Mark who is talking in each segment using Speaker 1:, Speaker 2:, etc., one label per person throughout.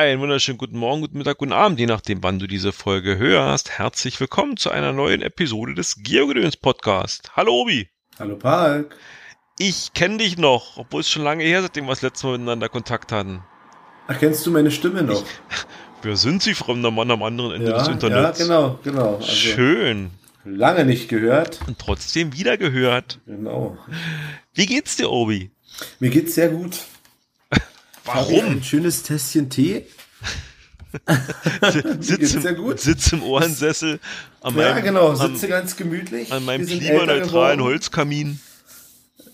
Speaker 1: Einen wunderschönen guten Morgen, guten Mittag, guten Abend, je nachdem, wann du diese Folge hörst. Herzlich willkommen zu einer neuen Episode des Geogedöns Podcast. Hallo Obi.
Speaker 2: Hallo Park.
Speaker 1: Ich kenne dich noch, obwohl es schon lange her, seitdem wir das letzte Mal miteinander Kontakt hatten.
Speaker 2: Erkennst du meine Stimme noch? Ich,
Speaker 1: wer sind Sie, fremder Mann am anderen Ende ja, des Internets?
Speaker 2: Ja, genau, genau.
Speaker 1: Also Schön.
Speaker 2: Lange nicht gehört.
Speaker 1: Und trotzdem wieder gehört.
Speaker 2: Genau.
Speaker 1: Wie geht's dir, Obi?
Speaker 2: Mir geht's sehr gut.
Speaker 1: Warum?
Speaker 2: Ein schönes Tässchen Tee.
Speaker 1: sitz, im, sitz im Ohrensessel.
Speaker 2: An meinem, ja, genau, sitze am, ganz gemütlich.
Speaker 1: An meinem klimaneutralen Holzkamin.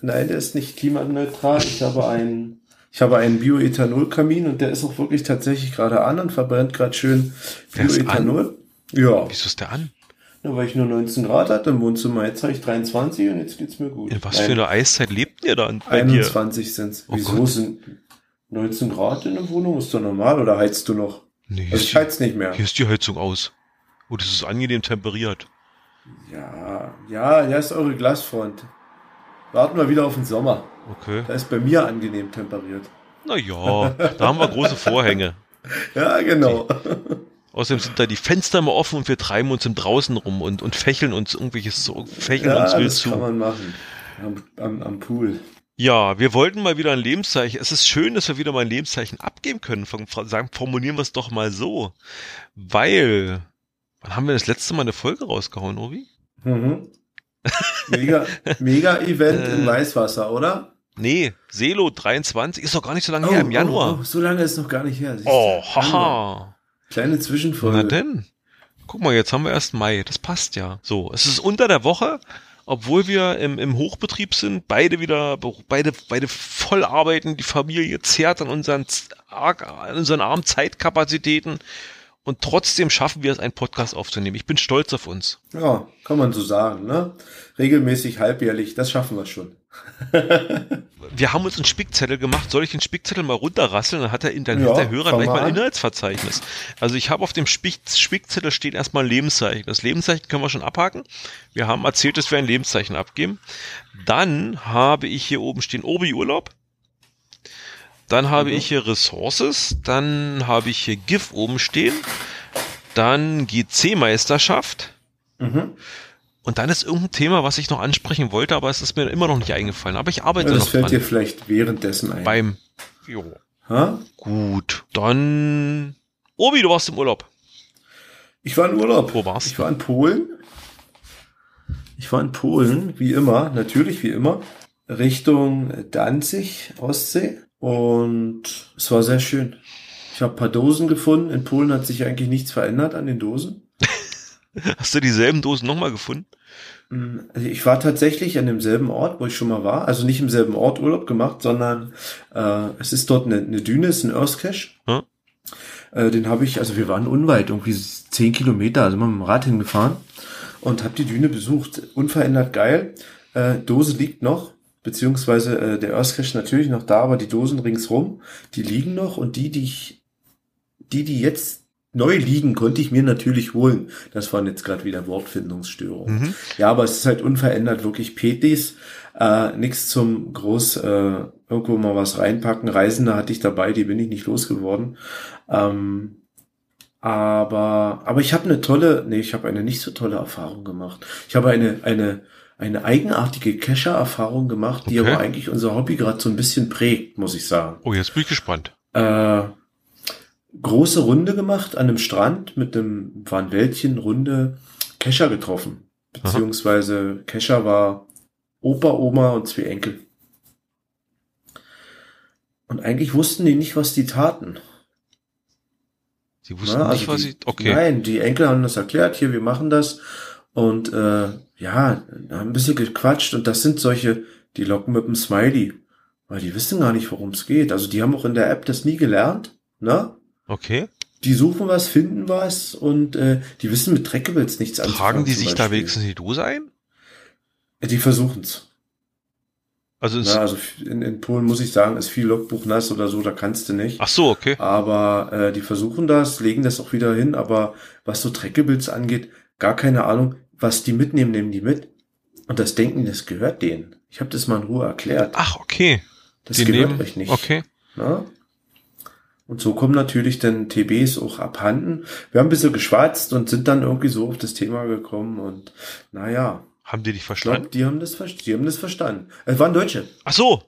Speaker 2: Nein, der ist nicht klimaneutral. Ich habe einen, ich habe einen Bioethanolkamin und der ist auch wirklich tatsächlich gerade an und verbrennt gerade schön Bioethanol.
Speaker 1: Ja. Wieso ist der an?
Speaker 2: Ja, weil ich nur 19 Grad hatte im Wohnzimmer. Jetzt habe ich 23 und jetzt geht's mir gut.
Speaker 1: In was Nein. für eine Eiszeit lebt ihr da?
Speaker 2: 21 sind's. Oh Wieso Gott. sind 19 Grad in der Wohnung? Ist doch normal oder heizt du noch?
Speaker 1: Nee,
Speaker 2: also ich heiz nicht mehr.
Speaker 1: Hier ist die Heizung aus. Oh, das ist angenehm temperiert.
Speaker 2: Ja, ja, ja ist eure Glasfront. Warten wir wieder auf den Sommer.
Speaker 1: Okay.
Speaker 2: Da ist bei mir angenehm temperiert.
Speaker 1: Naja, da haben wir große Vorhänge.
Speaker 2: ja, genau.
Speaker 1: Die, außerdem sind da die Fenster immer offen und wir treiben uns im Draußen rum und, und fächeln uns irgendwelches so, fächeln
Speaker 2: ja,
Speaker 1: uns wild
Speaker 2: das
Speaker 1: zu.
Speaker 2: kann man machen. Am, am, am Pool.
Speaker 1: Ja, wir wollten mal wieder ein Lebenszeichen. Es ist schön, dass wir wieder mal ein Lebenszeichen abgeben können. Sagen, formulieren wir es doch mal so. Weil, wann haben wir das letzte Mal eine Folge rausgehauen, Obi?
Speaker 2: Mhm. Mega, mega Event in äh. Weißwasser, oder?
Speaker 1: Nee, Selo 23 ist doch gar nicht so lange oh, her, im Januar.
Speaker 2: Oh, oh, so lange ist noch gar nicht her.
Speaker 1: Oh, haha.
Speaker 2: Kleine Zwischenfolge.
Speaker 1: Na denn. Guck mal, jetzt haben wir erst Mai. Das passt ja. So, es ist unter der Woche obwohl wir im, im Hochbetrieb sind, beide wieder, beide, beide voll arbeiten, die Familie zehrt an unseren, an unseren armen Zeitkapazitäten und trotzdem schaffen wir es, einen Podcast aufzunehmen. Ich bin stolz auf uns.
Speaker 2: Ja, kann man so sagen, ne? Regelmäßig, halbjährlich, das schaffen wir schon.
Speaker 1: wir haben uns einen Spickzettel gemacht. Soll ich den Spickzettel mal runterrasseln? Dann hat der, dann ja, der Hörer gleich mal ein Inhaltsverzeichnis. Also ich habe auf dem Spick, Spickzettel steht erstmal ein Lebenszeichen. Das Lebenszeichen können wir schon abhaken. Wir haben erzählt, dass wir ein Lebenszeichen abgeben. Dann habe ich hier oben stehen Obi-Urlaub. Dann habe mhm. ich hier Ressources, dann habe ich hier GIF oben stehen, dann GC-Meisterschaft. Mhm. Und dann ist irgendein Thema, was ich noch ansprechen wollte, aber es ist mir immer noch nicht eingefallen. Aber ich arbeite
Speaker 2: das
Speaker 1: noch
Speaker 2: fällt
Speaker 1: dran.
Speaker 2: dir vielleicht währenddessen ein.
Speaker 1: Beim Jo. Ha? Gut, dann Obi, du warst im Urlaub.
Speaker 2: Ich war in Urlaub.
Speaker 1: Wo warst
Speaker 2: du? Ich war in Polen. Ich war in Polen, wie immer, natürlich wie immer, Richtung Danzig, Ostsee. Und es war sehr schön. Ich habe paar Dosen gefunden. In Polen hat sich eigentlich nichts verändert an den Dosen.
Speaker 1: Hast du dieselben Dosen nochmal gefunden?
Speaker 2: Mm, also ich war tatsächlich an demselben Ort, wo ich schon mal war. Also nicht im selben Ort Urlaub gemacht, sondern äh, es ist dort eine, eine Düne, ist ein Earthcache. Hm? Äh, den habe ich, also wir waren unweit, irgendwie zehn Kilometer, also mal mit dem Rad hingefahren und habe die Düne besucht. Unverändert geil. Äh, Dose liegt noch beziehungsweise äh, der Earthcache natürlich noch da, aber die Dosen ringsrum, die liegen noch und die, die ich, die, die jetzt neu liegen, konnte ich mir natürlich holen. Das waren jetzt gerade wieder Wortfindungsstörungen. Mhm. Ja, aber es ist halt unverändert wirklich Petis. Äh, nichts zum groß äh, irgendwo mal was reinpacken. Reisende hatte ich dabei, die bin ich nicht losgeworden. Ähm, aber aber ich habe eine tolle, nee, ich habe eine nicht so tolle Erfahrung gemacht. Ich habe eine eine eine eigenartige Cacher-Erfahrung gemacht, die okay. aber eigentlich unser Hobby gerade so ein bisschen prägt, muss ich sagen.
Speaker 1: Oh, jetzt bin ich gespannt.
Speaker 2: Äh, große Runde gemacht an einem Strand mit einem Van Wäldchen Runde Kescher getroffen. Beziehungsweise Aha. Kescher war Opa, Oma und zwei Enkel. Und eigentlich wussten die nicht, was die taten.
Speaker 1: Sie wussten Na, also nicht, was sie. Okay.
Speaker 2: Nein, die Enkel haben das erklärt, hier, wir machen das. Und äh, ja, haben ein bisschen gequatscht und das sind solche, die locken mit dem Smiley. Weil die wissen gar nicht, worum es geht. Also die haben auch in der App das nie gelernt, ne?
Speaker 1: Okay.
Speaker 2: Die suchen was, finden was und äh, die wissen mit Trackables nichts
Speaker 1: anzufangen. Tragen die sich da wenigstens die Dose ein?
Speaker 2: Die versuchen's.
Speaker 1: Also,
Speaker 2: Na, also in, in Polen muss ich sagen, ist viel Logbuch nass oder so, da kannst du nicht.
Speaker 1: Ach so, okay.
Speaker 2: Aber äh, die versuchen das, legen das auch wieder hin, aber was so Trackables angeht, gar keine Ahnung was die mitnehmen, nehmen die mit. Und das Denken, das gehört denen. Ich habe das mal in Ruhe erklärt.
Speaker 1: Ach, okay.
Speaker 2: Das die gehört nehmen, euch nicht.
Speaker 1: Okay.
Speaker 2: Na? Und so kommen natürlich dann TBs auch abhanden. Wir haben ein bisschen geschwatzt und sind dann irgendwie so auf das Thema gekommen und naja.
Speaker 1: Haben die dich verstanden?
Speaker 2: Glaub, die haben das, die haben das verstanden. Es waren Deutsche.
Speaker 1: Ach so.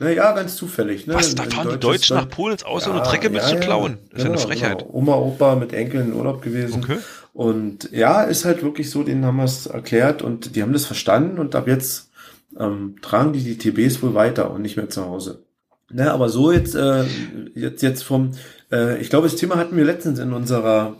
Speaker 2: Naja, ganz zufällig. Ne?
Speaker 1: Was, da fahren die Deutschen nach Polen ins Ausland ja, und Drecke mit ja, zu klauen. Das ist ja, eine genau, Frechheit. Genau.
Speaker 2: Oma, Opa mit Enkeln in Urlaub gewesen. Okay. Und ja, ist halt wirklich so, denen haben wir es erklärt und die haben das verstanden und ab jetzt ähm, tragen die die TBs wohl weiter und nicht mehr zu Hause. Ne, aber so jetzt, äh, jetzt, jetzt vom, äh, ich glaube, das Thema hatten wir letztens in unserer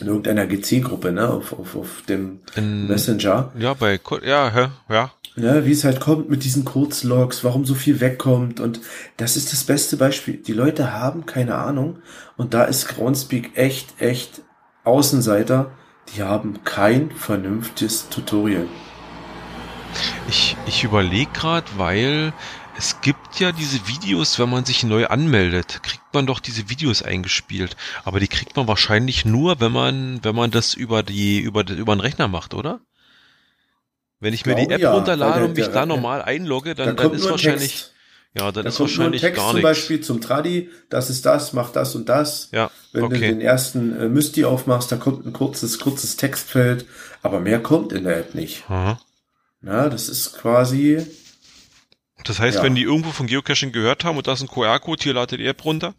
Speaker 2: in irgendeiner GC-Gruppe, ne, auf, auf, auf dem in, Messenger.
Speaker 1: Ja, bei, ja, ja, ja.
Speaker 2: Ne, wie es halt kommt mit diesen Kurzlogs, warum so viel wegkommt und das ist das beste Beispiel. Die Leute haben keine Ahnung und da ist Groundspeak echt, echt Außenseiter. Die haben kein vernünftiges Tutorial.
Speaker 1: Ich, ich überlege gerade, weil es gibt ja diese Videos, wenn man sich neu anmeldet, kriegt man doch diese Videos eingespielt. Aber die kriegt man wahrscheinlich nur, wenn man, wenn man das über die, über, über den Rechner macht, oder? Wenn ich, ich mir die App ja, runterlade der, und mich der, da normal einlogge, dann, da dann ist wahrscheinlich, Text. Ja, dann da ist wahrscheinlich Text gar
Speaker 2: nichts. Zum Beispiel zum Tradi, das ist das, mach das und das.
Speaker 1: Ja,
Speaker 2: Wenn okay. du den ersten äh, Mysti aufmachst, da kommt ein kurzes, kurzes Textfeld, aber mehr kommt in der App nicht. Aha. Ja, das ist quasi,
Speaker 1: das heißt, ja. wenn die irgendwo von Geocaching gehört haben und das ist ein QR-Code, hier ladet die App runter,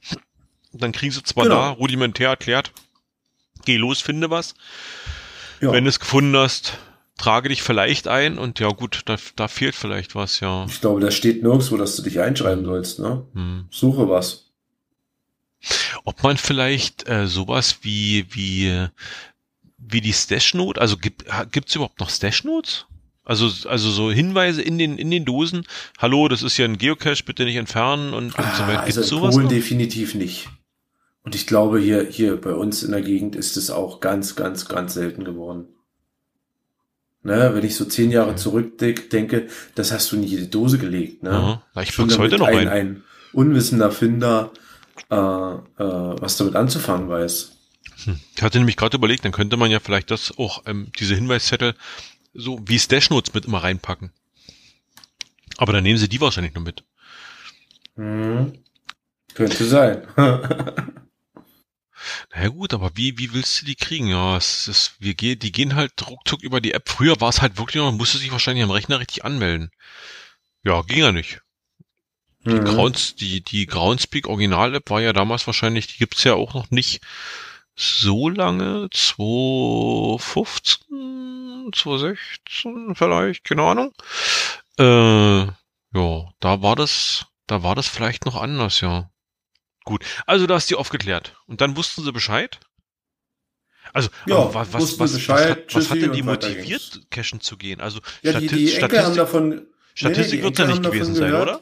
Speaker 1: dann kriegen sie zwar genau. da rudimentär erklärt, geh los, finde was. Ja. Wenn du es gefunden hast, trage dich vielleicht ein und ja gut, da, da fehlt vielleicht was, ja.
Speaker 2: Ich glaube, da steht nirgendwo, dass du dich einschreiben sollst, ne? Hm. Suche was.
Speaker 1: Ob man vielleicht äh, sowas wie, wie, wie die Stash-Note, also gibt es überhaupt noch Stash-Notes? Also, also so Hinweise in den, in den Dosen. Hallo, das ist ja ein Geocache, bitte nicht entfernen und, und ah,
Speaker 2: so weiter. Gibt's also sowas Polen noch? definitiv nicht. Und ich glaube, hier, hier bei uns in der Gegend ist es auch ganz, ganz, ganz selten geworden. Ne, wenn ich so zehn Jahre zurückdenke, das hast du in jede Dose gelegt. Ne?
Speaker 1: Ja, ich pack's heute noch ein, ein.
Speaker 2: ein unwissender Finder, äh, äh, was damit anzufangen weiß.
Speaker 1: Hm. Ich hatte nämlich gerade überlegt, dann könnte man ja vielleicht das auch, ähm, diese Hinweiszettel so wie Stashnotes mit immer reinpacken. Aber dann nehmen sie die wahrscheinlich nur mit.
Speaker 2: Hm. Könnte sein.
Speaker 1: naja gut, aber wie, wie willst du die kriegen? Ja, es ist, wir gehen, die gehen halt ruckzuck über die App. Früher war es halt wirklich, man musste sich wahrscheinlich am Rechner richtig anmelden. Ja, ging ja nicht. Die, mhm. Grounds, die, die Groundspeak Original App war ja damals wahrscheinlich, die gibt's ja auch noch nicht so lange, 2015 2016 vielleicht, keine Ahnung. Äh, ja, da war das, da war das vielleicht noch anders, ja. Gut, also da ist die aufgeklärt. Und dann wussten sie Bescheid? Also, ja, was, was, was, Bescheid, was, hat, was hat denn die motiviert, cashen zu gehen? Also,
Speaker 2: ja, Statis die, die Enkel haben davon,
Speaker 1: Statistik nee, wird ja nicht gewesen sein, oder?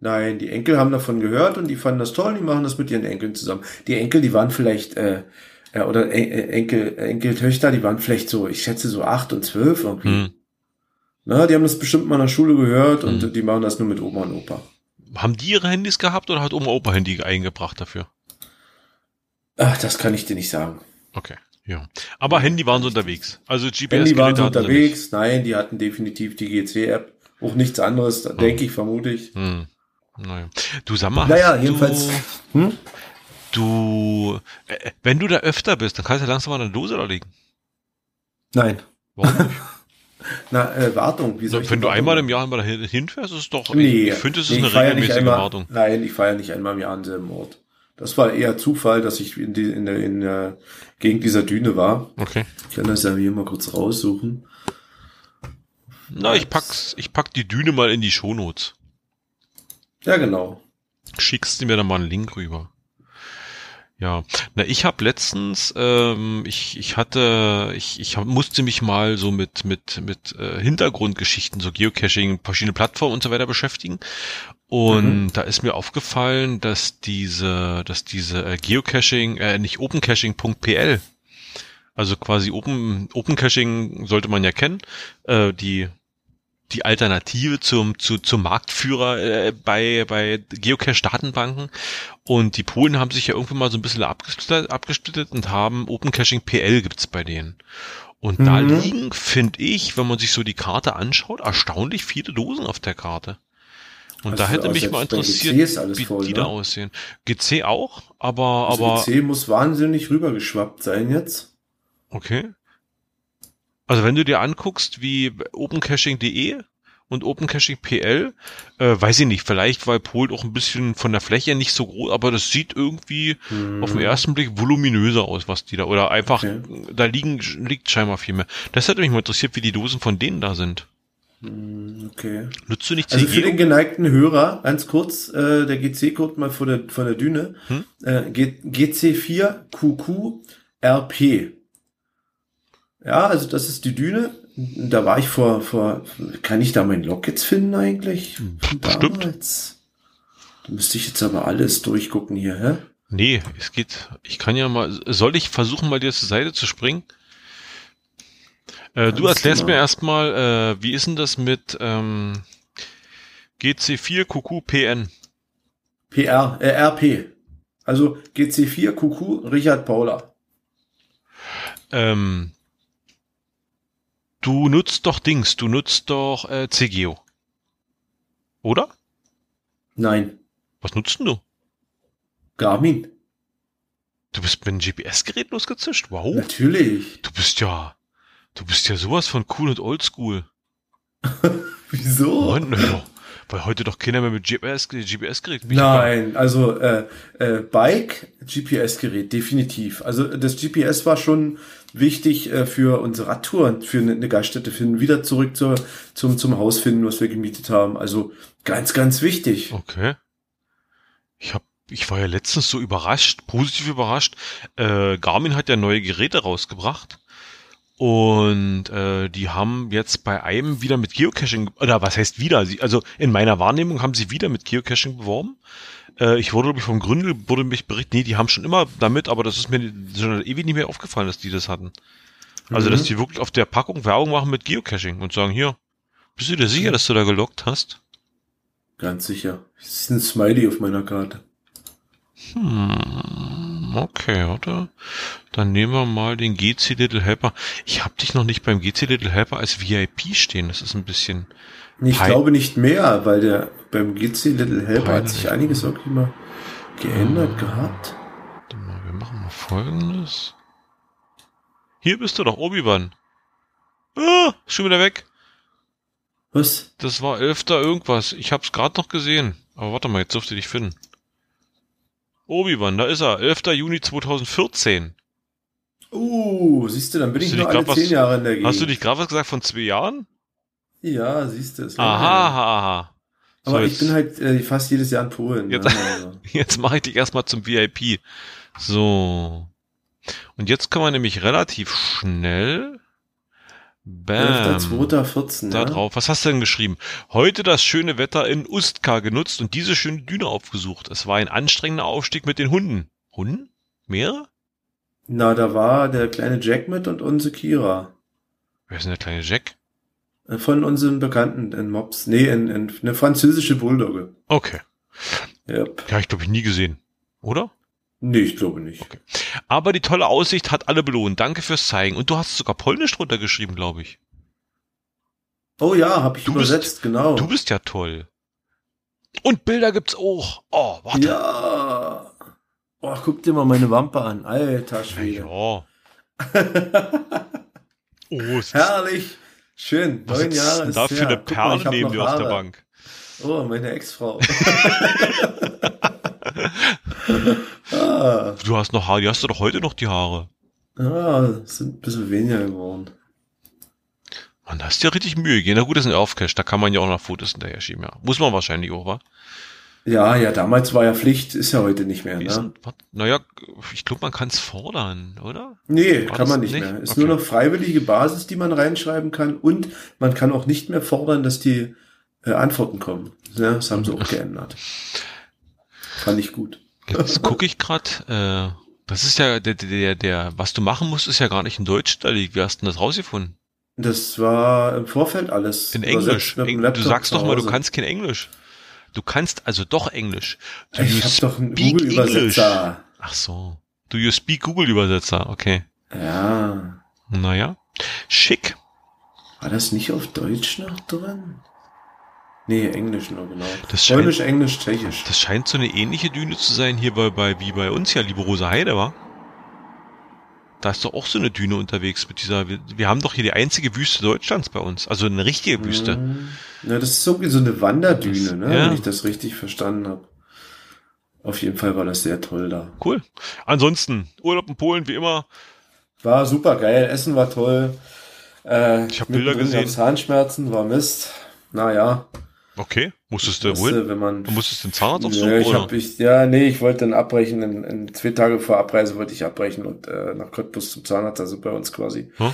Speaker 2: Nein, die Enkel haben davon gehört und die fanden das toll, die machen das mit ihren Enkeln zusammen. Die Enkel, die waren vielleicht äh, ja, oder Enkel, Enkeltöchter, die waren vielleicht so, ich schätze so acht und zwölf irgendwie. Hm. Na, die haben das bestimmt mal in der Schule gehört und hm. die machen das nur mit Oma und Opa.
Speaker 1: Haben die ihre Handys gehabt oder hat Oma Opa Handy eingebracht dafür?
Speaker 2: Ach, das kann ich dir nicht sagen.
Speaker 1: Okay, ja. Aber Handy waren sie unterwegs. Also GPS
Speaker 2: Handy waren sie unterwegs. Nein, die hatten definitiv die GC-App. Auch nichts anderes, hm. denke ich, vermute ich. Hm.
Speaker 1: Naja. Du sag mal,
Speaker 2: naja, jedenfalls.
Speaker 1: Du, hm? Du, äh, wenn du da öfter bist, dann kannst du langsam mal eine Dose da liegen.
Speaker 2: Nein. Warum nicht? Na, äh, Wartung,
Speaker 1: wie soll Na, Wenn du einmal im Jahr mal hinfährst, ist es doch, nee, ich finde, es ist nee, eine regelmäßige
Speaker 2: einmal,
Speaker 1: Wartung.
Speaker 2: Nein, ich feiere nicht einmal im Jahr an selben Ort. Das war eher Zufall, dass ich in, die, in der, in der Gegend dieser Düne war.
Speaker 1: Okay.
Speaker 2: Ich kann das ja hier mal kurz raussuchen.
Speaker 1: Na, ich pack's, ich pack die Düne mal in die Shownotes.
Speaker 2: Ja, genau.
Speaker 1: Schickst du mir dann mal einen Link rüber. Ja, na ich habe letztens, ähm, ich ich hatte, ich ich hab, musste mich mal so mit mit mit äh, Hintergrundgeschichten, so Geocaching, verschiedene Plattformen und so weiter beschäftigen. Und mhm. da ist mir aufgefallen, dass diese, dass diese äh, Geocaching, äh, nicht OpenCaching.pl, also quasi Open Open Caching sollte man ja kennen, äh, die die Alternative zum, zu, zum Marktführer äh, bei, bei Geocache-Datenbanken. Und die Polen haben sich ja irgendwann mal so ein bisschen abgesplittet, abgesplittet und haben Open Caching PL gibt's bei denen. Und mhm. da liegen, finde ich, wenn man sich so die Karte anschaut, erstaunlich viele Dosen auf der Karte. Und also da hätte mich mal interessiert, wie voll, die ne? da aussehen. GC auch, aber, also aber.
Speaker 2: GC muss wahnsinnig rübergeschwappt sein jetzt.
Speaker 1: Okay. Also wenn du dir anguckst, wie opencaching.de und OpenCaching.pl, äh, weiß ich nicht, vielleicht weil Pol auch ein bisschen von der Fläche nicht so groß, aber das sieht irgendwie hm. auf den ersten Blick voluminöser aus, was die da, oder einfach, okay. da liegen, liegt scheinbar viel mehr. Das hätte mich mal interessiert, wie die Dosen von denen da sind.
Speaker 2: Hm, okay.
Speaker 1: Nutzt du nicht
Speaker 2: CG? Also für den geneigten Hörer, ganz kurz, äh, der GC-Code mal von der, von der Düne, hm? äh, GC4QQRP. Ja, also das ist die Düne. Da war ich vor, vor, kann ich da mein Log jetzt finden eigentlich?
Speaker 1: Bestimmt. Damals?
Speaker 2: Da müsste ich jetzt aber alles durchgucken hier, hä?
Speaker 1: Nee, es geht, ich kann ja mal, soll ich versuchen, mal dir zur Seite zu springen? Äh, du erklärst genau. mir erstmal, äh, wie ist denn das mit ähm, GC4 QQPN?
Speaker 2: PR, äh, RP. Also GC4 QQ Richard Paula.
Speaker 1: Ähm, Du nutzt doch Dings, du nutzt doch äh, CGO. Oder?
Speaker 2: Nein.
Speaker 1: Was nutzt denn du?
Speaker 2: Garmin.
Speaker 1: Du bist mit einem GPS-Gerät losgezischt? Wow.
Speaker 2: Natürlich.
Speaker 1: Du bist ja, du bist ja sowas von cool und oldschool.
Speaker 2: Wieso?
Speaker 1: Mann, ja, weil heute doch keiner mehr mit GPS, GPS-Gerät.
Speaker 2: Nein, also äh, äh, Bike, GPS-Gerät, definitiv. Also das GPS war schon wichtig äh, für unsere Radtour, für eine, eine Gaststätte finden, wieder zurück zur, zum, zum Haus finden, was wir gemietet haben. Also ganz, ganz wichtig.
Speaker 1: Okay. Ich hab, ich war ja letztens so überrascht, positiv überrascht. Äh, Garmin hat ja neue Geräte rausgebracht. Und äh, die haben jetzt bei einem wieder mit Geocaching, oder was heißt wieder? Sie, also in meiner Wahrnehmung haben sie wieder mit Geocaching beworben. Äh, ich wurde, glaube ich, vom Gründel, wurde mich berichtet, nee, die haben schon immer damit, aber das ist mir schon ewig nicht mehr aufgefallen, dass die das hatten. Also, mhm. dass die wirklich auf der Packung Werbung machen mit Geocaching und sagen, hier, bist du dir sicher, dass du da gelockt hast?
Speaker 2: Ganz sicher. Das ist ein Smiley auf meiner Karte.
Speaker 1: Hm, okay, oder? Dann nehmen wir mal den GC Little Helper. Ich habe dich noch nicht beim GC Little Helper als VIP stehen. Das ist ein bisschen
Speaker 2: ich glaube nicht mehr, weil der beim GC Little Helper hat sich einiges irgendwie mal geändert äh, gehabt.
Speaker 1: Warte mal, wir machen mal folgendes. Hier bist du doch, Obi-Wan. Ah, schon wieder weg.
Speaker 2: Was?
Speaker 1: Das war 11. irgendwas. Ich hab's gerade noch gesehen. Aber warte mal, jetzt dürfte dich finden. Obi-Wan, da ist er. 11. Juni 2014.
Speaker 2: Uh, siehst du, dann bin hast ich nur alle zehn Jahre in der
Speaker 1: Gegend. Hast du dich gerade was gesagt von zwei Jahren?
Speaker 2: Ja, siehst du es.
Speaker 1: Aha, aha, aha.
Speaker 2: Aber so, ich bin halt äh, fast jedes Jahr in Polen.
Speaker 1: Jetzt, ja, also. jetzt mache ich dich erstmal zum VIP. So. Und jetzt kann man nämlich relativ schnell
Speaker 2: Bam. 2.14,
Speaker 1: da ja? drauf. Was hast du denn geschrieben? Heute das schöne Wetter in Ustka genutzt und diese schöne Düne aufgesucht. Es war ein anstrengender Aufstieg mit den Hunden. Hunden? Mehrere?
Speaker 2: Na, da war der kleine Jack mit und unsere Kira.
Speaker 1: Wer ist denn der kleine Jack?
Speaker 2: Von unseren Bekannten in Mops. Nee, in, in eine französische Bulldogge.
Speaker 1: Okay. Yep. Ja, ich glaube ich nie gesehen. Oder?
Speaker 2: Nee, ich glaube nicht.
Speaker 1: Okay. Aber die tolle Aussicht hat alle belohnt. Danke fürs Zeigen. Und du hast sogar Polnisch drunter geschrieben, glaube ich.
Speaker 2: Oh ja, habe ich du übersetzt,
Speaker 1: bist,
Speaker 2: genau.
Speaker 1: Du bist ja toll. Und Bilder gibt's auch. Oh, warte.
Speaker 2: Ja. Oh, guck dir mal meine Wampe an. Alter Schwede. Ja.
Speaker 1: oh,
Speaker 2: Herrlich. Schön,
Speaker 1: neun Jahre ist da eine Perle mal, neben dir auf der Bank?
Speaker 2: Oh, meine Ex-Frau.
Speaker 1: ah. Du hast noch Haare, die hast du doch heute noch die Haare.
Speaker 2: Ja, sind ein bisschen weniger geworden.
Speaker 1: Man, da hast du ja richtig Mühe gegeben. Na gut, das ist ein Aufcash, da kann man ja auch noch Fotos hinterher schieben, ja. Muss man wahrscheinlich auch, wa?
Speaker 2: Ja, ja, damals war ja Pflicht, ist ja heute nicht mehr. Ne?
Speaker 1: naja, ich glaube, man kann es fordern, oder?
Speaker 2: Nee, war kann man nicht, nicht, mehr. Ist okay. nur noch freiwillige Basis, die man reinschreiben kann und man kann auch nicht mehr fordern, dass die äh, Antworten kommen. Ja, das haben sie auch geändert. Fand ich gut.
Speaker 1: Jetzt gucke ich gerade, äh, das ist ja der, der, der, was du machen musst, ist ja gar nicht in Deutsch da liegt. Wie hast du denn das rausgefunden?
Speaker 2: Das war im Vorfeld alles.
Speaker 1: In Englisch. Du sagst doch mal, du kannst kein Englisch. Du kannst also doch Englisch.
Speaker 2: Do ich hab doch einen Google-Übersetzer.
Speaker 1: Ach so. Do you speak Google-Übersetzer? Okay.
Speaker 2: Ja.
Speaker 1: Naja. Schick.
Speaker 2: War das nicht auf Deutsch noch drin? Nee, Englisch nur, genau.
Speaker 1: Das scheint, Polnisch, Englisch, Tschechisch. Das scheint so eine ähnliche Düne zu sein hier bei, bei wie bei uns ja, liebe Rose Heide, war. Da ist doch auch so eine Düne unterwegs mit dieser. Wir, wir, haben doch hier die einzige Wüste Deutschlands bei uns. Also eine richtige Wüste.
Speaker 2: Ja, das ist so wie so eine Wanderdüne, das, ne? Ja. Wenn ich das richtig verstanden habe. Auf jeden Fall war das sehr toll da.
Speaker 1: Cool. Ansonsten, Urlaub in Polen wie immer.
Speaker 2: War super geil. Essen war toll.
Speaker 1: Äh, ich habe Bilder gesehen.
Speaker 2: Zahnschmerzen war Mist. Naja.
Speaker 1: Okay, musstest du wohl?
Speaker 2: Wenn man,
Speaker 1: du musstest den Zahnarzt aufsuchen,
Speaker 2: ja, ich oder? Hab ich, ja, nee, ich wollte dann abbrechen. In, in zwei Tage vor Abreise wollte ich abbrechen und äh, nach Cottbus zum Zahnarzt, also bei uns quasi. Hm?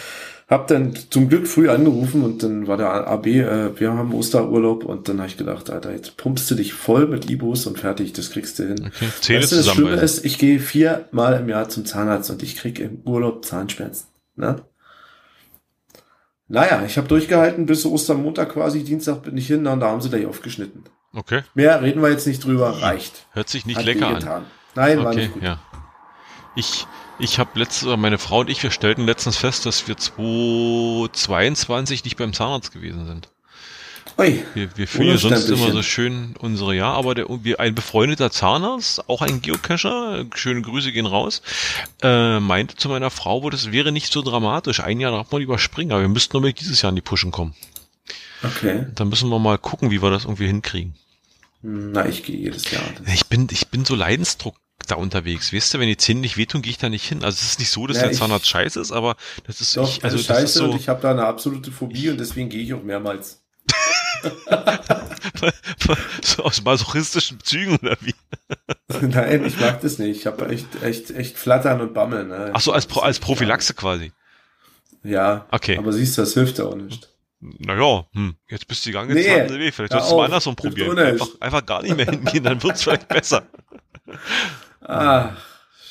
Speaker 2: Hab dann zum Glück früh angerufen und dann war der AB, äh, wir haben Osterurlaub und dann habe ich gedacht, Alter, jetzt pumpst du dich voll mit Ibus und fertig, das kriegst du hin.
Speaker 1: Okay. Zähne weißt du,
Speaker 2: das Schlimme ist, ich gehe viermal im Jahr zum Zahnarzt und ich krieg im Urlaub Zahnschmerzen. Ne? Naja, ich habe durchgehalten bis Ostermontag quasi, Dienstag bin ich hin, und da haben sie gleich aufgeschnitten.
Speaker 1: Okay.
Speaker 2: Mehr reden wir jetzt nicht drüber, reicht.
Speaker 1: Hört sich nicht Hat lecker an.
Speaker 2: Nein, okay, war nicht gut.
Speaker 1: Ja. Ich, ich habe letztes, meine Frau und ich, wir stellten letztens fest, dass wir 2022 nicht beim Zahnarzt gewesen sind. Ui, wir, wir führen ja sonst immer so schön unsere ja, aber der, ein befreundeter Zahnarzt, auch ein Geocacher, schöne Grüße gehen raus, äh, meinte zu meiner Frau, wo das wäre nicht so dramatisch. Ein Jahr darf man überspringen, aber wir müssten nur mit dieses Jahr in die Pushen kommen.
Speaker 2: Okay.
Speaker 1: Dann müssen wir mal gucken, wie wir das irgendwie hinkriegen.
Speaker 2: Na, ich gehe jedes Jahr.
Speaker 1: Ich bin, ich bin so Leidensdruck da unterwegs. Weißt du, wenn die Zähne nicht wehtun, gehe ich da nicht hin. Also es ist nicht so, dass ja, der Zahnarzt scheiße ist, aber das ist
Speaker 2: doch, ich, also das ist so, ich habe da eine absolute Phobie und deswegen gehe ich auch mehrmals.
Speaker 1: so aus masochistischen Zügen oder wie?
Speaker 2: Nein, ich mag das nicht. Ich habe echt, echt, echt Flattern und Bammeln. Ne?
Speaker 1: Ach so, als, Pro, als Prophylaxe quasi.
Speaker 2: Ja.
Speaker 1: Okay.
Speaker 2: Aber siehst du, das hilft ja auch nicht.
Speaker 1: Naja, hm, jetzt bist du die ganze Zeit nee, Weh. Vielleicht solltest du mal andersrum probieren. Einfach, einfach gar nicht mehr hingehen, dann wird's vielleicht besser.
Speaker 2: Ah,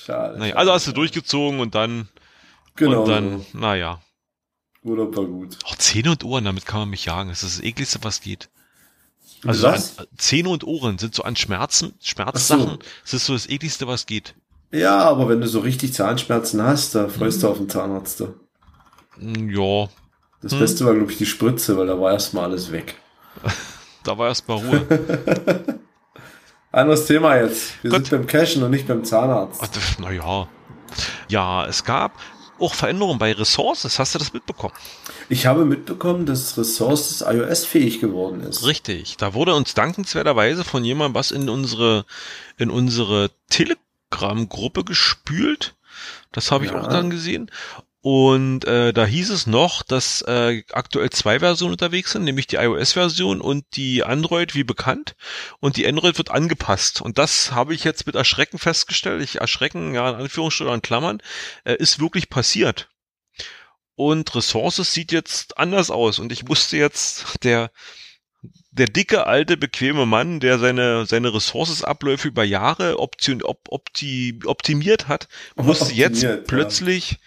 Speaker 2: schade.
Speaker 1: Naja, also hast du durchgezogen und dann,
Speaker 2: genau.
Speaker 1: und dann, naja.
Speaker 2: Urlaub war gut.
Speaker 1: Auch Zähne und Ohren, damit kann man mich jagen. Das ist das ekligste, was geht. Also an, Zähne und Ohren sind so an Schmerzen, Schmerzsachen. So. Das ist so das ekligste, was geht.
Speaker 2: Ja, aber wenn du so richtig Zahnschmerzen hast, da freust hm. du auf den Zahnarzt. Da.
Speaker 1: Hm, ja.
Speaker 2: Das hm. Beste war, glaube ich, die Spritze, weil da war erstmal alles weg.
Speaker 1: da war erstmal Ruhe.
Speaker 2: Anderes Thema jetzt. Wir Gott. sind beim Cashen und nicht beim Zahnarzt.
Speaker 1: Naja. Ja, es gab auch Veränderungen bei Ressources. Hast du das mitbekommen?
Speaker 2: Ich habe mitbekommen, dass Ressources iOS-fähig geworden ist.
Speaker 1: Richtig. Da wurde uns dankenswerterweise von jemandem was in unsere, in unsere Telegram-Gruppe gespült. Das habe ich ja. auch dann gesehen. Und äh, da hieß es noch, dass äh, aktuell zwei Versionen unterwegs sind, nämlich die iOS-Version und die Android wie bekannt. Und die Android wird angepasst. Und das habe ich jetzt mit Erschrecken festgestellt. Ich erschrecken, ja, in Anführungsstrichen in Klammern, äh, ist wirklich passiert. Und Ressources sieht jetzt anders aus. Und ich musste jetzt der der dicke, alte, bequeme Mann, der seine, seine Ressources-Abläufe über Jahre option, op, opti, optimiert hat, musste optimiert, jetzt plötzlich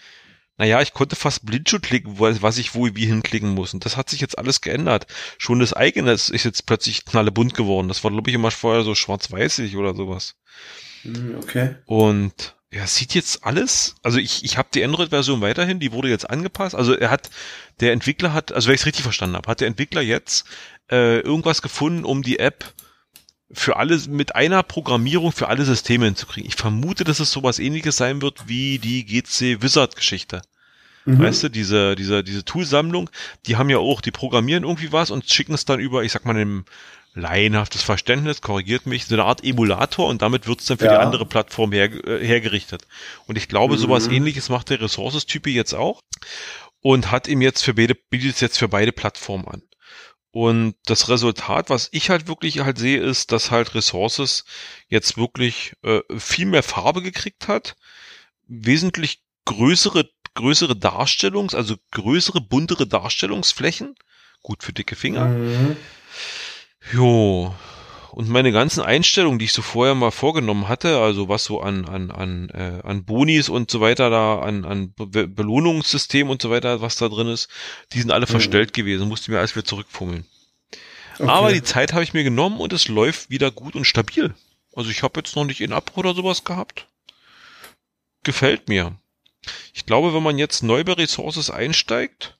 Speaker 1: naja, ich konnte fast Blindschuh klicken, was ich wo wie hinklicken muss. Und das hat sich jetzt alles geändert. Schon das eigene ist jetzt plötzlich knallebunt geworden. Das war, glaube ich, immer vorher so schwarz-weißig oder sowas.
Speaker 2: Hm, okay.
Speaker 1: Und ja, sieht jetzt alles, also ich, ich habe die Android-Version weiterhin, die wurde jetzt angepasst. Also er hat, der Entwickler hat, also wenn ich es richtig verstanden habe, hat der Entwickler jetzt äh, irgendwas gefunden, um die App für alles mit einer Programmierung für alle Systeme hinzukriegen. Ich vermute, dass es sowas ähnliches sein wird wie die GC Wizard Geschichte. Mhm. Weißt du, diese, diese, diese Toolsammlung, die haben ja auch, die programmieren irgendwie was und schicken es dann über, ich sag mal, einem laienhaftes Verständnis, korrigiert mich, so eine Art Emulator und damit wird es dann für ja. die andere Plattform her, äh, hergerichtet. Und ich glaube, mhm. sowas ähnliches macht der Resources-Type jetzt auch und hat ihm jetzt für beide, bietet es jetzt für beide Plattformen an. Und das Resultat, was ich halt wirklich halt sehe, ist, dass halt Ressources jetzt wirklich äh, viel mehr Farbe gekriegt hat, wesentlich größere, größere Darstellungs-, also größere, buntere Darstellungsflächen. Gut für dicke Finger. Mhm. Jo, und meine ganzen Einstellungen, die ich so vorher mal vorgenommen hatte, also was so an, an, an, äh, an Bonis und so weiter da, an, an Be Belohnungssystem und so weiter, was da drin ist, die sind alle mhm. verstellt gewesen, musste mir alles wieder zurückfummeln. Okay. Aber die Zeit habe ich mir genommen und es läuft wieder gut und stabil. Also ich habe jetzt noch nicht in Abbruch oder sowas gehabt. Gefällt mir. Ich glaube, wenn man jetzt neu bei Resources einsteigt,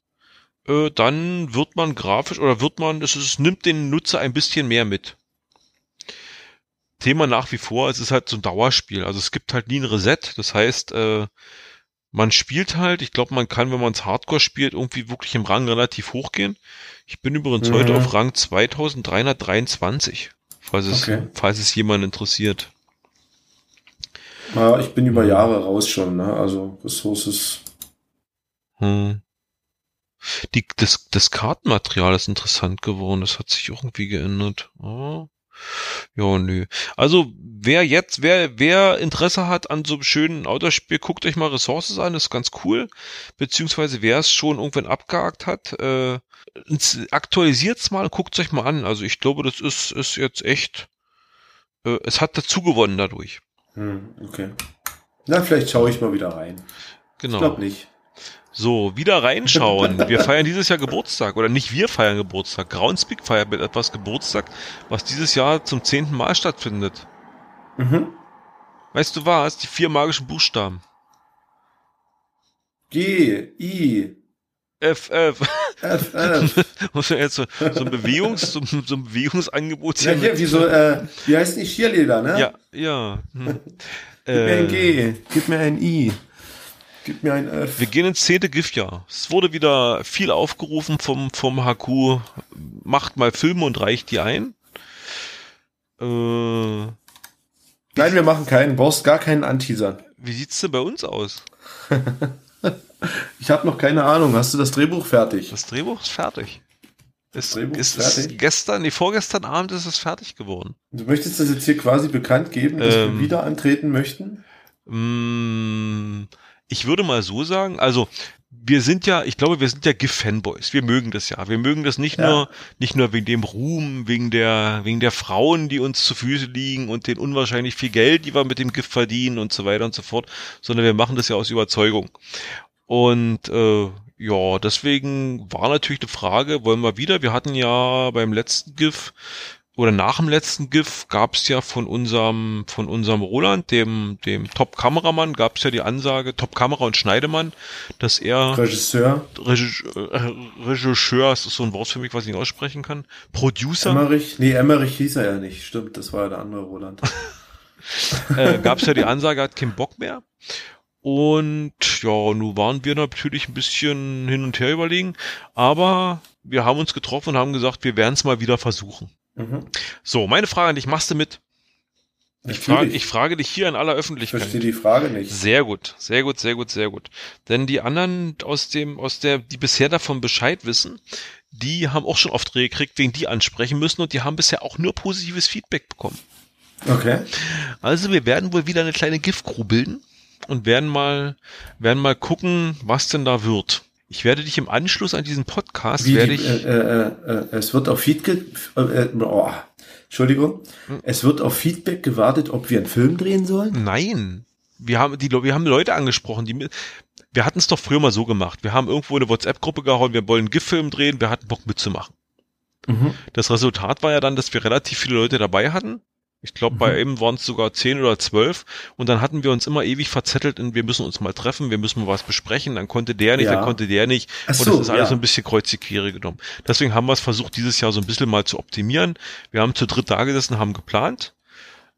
Speaker 1: äh, dann wird man grafisch oder wird man, es, es nimmt den Nutzer ein bisschen mehr mit. Thema nach wie vor, es ist halt so ein Dauerspiel. Also es gibt halt nie ein Reset. Das heißt, äh, man spielt halt, ich glaube, man kann, wenn man es Hardcore spielt, irgendwie wirklich im Rang relativ hoch gehen. Ich bin übrigens mhm. heute auf Rang 2323, falls es, okay. falls es jemand interessiert.
Speaker 2: Ja, ich bin über Jahre raus schon, ne? Also Ressources.
Speaker 1: Hm. Die, das, das Kartenmaterial ist interessant geworden. Das hat sich irgendwie geändert. Oh. Ja, nö. Also, wer jetzt, wer, wer Interesse hat an so einem schönen Autospiel, guckt euch mal Ressources an, ist ganz cool. Beziehungsweise wer es schon irgendwann abgehakt hat, äh, aktualisiert's mal, guckt's euch mal an. Also ich glaube, das ist, ist jetzt echt, äh, es hat dazu gewonnen dadurch.
Speaker 2: Hm, okay. Na, vielleicht schaue ich mal wieder rein.
Speaker 1: Genau.
Speaker 2: Ich glaube nicht.
Speaker 1: So, wieder reinschauen. Wir feiern dieses Jahr Geburtstag. Oder nicht wir feiern Geburtstag. Groundspeak feiert mit etwas Geburtstag, was dieses Jahr zum zehnten Mal stattfindet. Mhm. Weißt du was? Die vier magischen Buchstaben.
Speaker 2: G, I,
Speaker 1: F, F. F, F. Muss man jetzt so, so ein Bewegungs, so, so ein Bewegungsangebot
Speaker 2: hier. Ja, hier, wie so, äh, wie heißt die Cheerleader, ne?
Speaker 1: Ja, ja. Hm.
Speaker 2: Gib äh, mir ein G, gib mir ein I. Gib mir ein F.
Speaker 1: Wir gehen ins zehnte Giftjahr. Es wurde wieder viel aufgerufen vom, vom HQ. Macht mal Filme und reicht die ein.
Speaker 2: Äh, Nein, wir machen keinen. Brauchst gar keinen Anteasern.
Speaker 1: Wie sieht's denn bei uns aus?
Speaker 2: ich habe noch keine Ahnung. Hast du das Drehbuch fertig?
Speaker 1: Das Drehbuch ist fertig. Das Drehbuch ist, ist fertig? gestern, nee, vorgestern Abend ist es fertig geworden.
Speaker 2: Du möchtest das jetzt hier quasi bekannt geben, dass ähm, wir wieder antreten möchten?
Speaker 1: Mm, ich würde mal so sagen, also wir sind ja, ich glaube, wir sind ja GIF-Fanboys. Wir mögen das ja. Wir mögen das nicht ja. nur, nicht nur wegen dem Ruhm, wegen der, wegen der Frauen, die uns zu Füße liegen und den unwahrscheinlich viel Geld, die wir mit dem GIF verdienen und so weiter und so fort, sondern wir machen das ja aus Überzeugung. Und äh, ja, deswegen war natürlich die Frage, wollen wir wieder? Wir hatten ja beim letzten GIF oder nach dem letzten GIF gab es ja von unserem, von unserem Roland, dem, dem Top-Kameramann, gab es ja die Ansage, Top-Kamera und Schneidemann, dass er
Speaker 2: Regisseur.
Speaker 1: Regisseur, äh, Regisseur, das ist so ein Wort für mich, was ich nicht aussprechen kann. Producer.
Speaker 2: Emmerich, nee, Emmerich hieß er ja nicht, stimmt, das war ja der andere Roland.
Speaker 1: äh, gab es ja die Ansage, hat keinen Bock mehr. Und ja, nun waren wir natürlich ein bisschen hin und her überlegen, aber wir haben uns getroffen und haben gesagt, wir werden es mal wieder versuchen. Mhm. So, meine Frage an dich, machst du mit? Ich frage, ich frage dich hier in aller Öffentlichkeit.
Speaker 2: Ich verstehe die Frage nicht.
Speaker 1: Sehr gut, sehr gut, sehr gut, sehr gut. Denn die anderen aus dem, aus der, die bisher davon Bescheid wissen, die haben auch schon Aufträge gekriegt, wegen die ansprechen müssen und die haben bisher auch nur positives Feedback bekommen.
Speaker 2: Okay.
Speaker 1: Also wir werden wohl wieder eine kleine GIF-Crew bilden und werden mal, werden mal gucken, was denn da wird. Ich werde dich im Anschluss an diesen Podcast
Speaker 2: Wie,
Speaker 1: werde ich. Äh,
Speaker 2: äh, äh, es wird auf Feedback. Äh, äh, oh, Entschuldigung. Hm. Es wird auf Feedback gewartet, ob wir einen Film drehen sollen?
Speaker 1: Nein. Wir haben die, wir haben Leute angesprochen, die wir hatten es doch früher mal so gemacht. Wir haben irgendwo eine WhatsApp-Gruppe gehauen, wir wollen einen GIF-Film drehen, wir hatten Bock mitzumachen. Mhm. Das Resultat war ja dann, dass wir relativ viele Leute dabei hatten ich glaube, bei ihm waren es sogar zehn oder zwölf. Und dann hatten wir uns immer ewig verzettelt und wir müssen uns mal treffen, wir müssen mal was besprechen. Dann konnte der nicht, ja. dann konnte der nicht. So, und das ist alles ja. so ein bisschen kreuzig genommen. Deswegen haben wir es versucht, dieses Jahr so ein bisschen mal zu optimieren. Wir haben zu dritt da gesessen, haben geplant.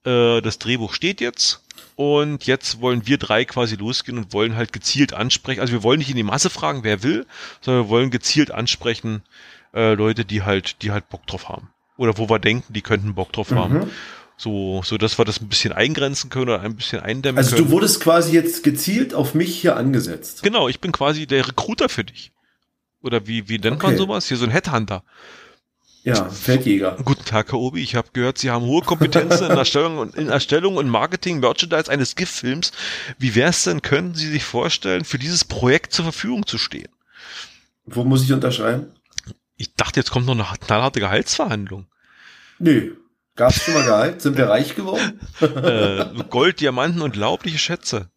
Speaker 1: Äh, das Drehbuch steht jetzt. Und jetzt wollen wir drei quasi losgehen und wollen halt gezielt ansprechen. Also wir wollen nicht in die Masse fragen, wer will, sondern wir wollen gezielt ansprechen, äh, Leute, die halt, die halt Bock drauf haben. Oder wo wir denken, die könnten Bock drauf mhm. haben. So, so dass wir das ein bisschen eingrenzen können oder ein bisschen eindämmen
Speaker 2: also
Speaker 1: können.
Speaker 2: Also du wurdest quasi jetzt gezielt auf mich hier angesetzt.
Speaker 1: Genau, ich bin quasi der Recruiter für dich. Oder wie, wie nennt okay. man sowas? Hier so ein Headhunter.
Speaker 2: Ja, Feldjäger.
Speaker 1: Guten Tag, Herr Obi. Ich habe gehört, Sie haben hohe Kompetenzen in Erstellung und in Erstellung und Marketing, Merchandise eines GIF-Films. Wie wär's denn, könnten Sie sich vorstellen, für dieses Projekt zur Verfügung zu stehen?
Speaker 2: Wo muss ich unterschreiben?
Speaker 1: Ich dachte, jetzt kommt noch eine knallharte Gehaltsverhandlung.
Speaker 2: Nö, Gab's schon mal Gehalt? Sind wir reich geworden?
Speaker 1: äh, Gold, Diamanten und laubliche Schätze.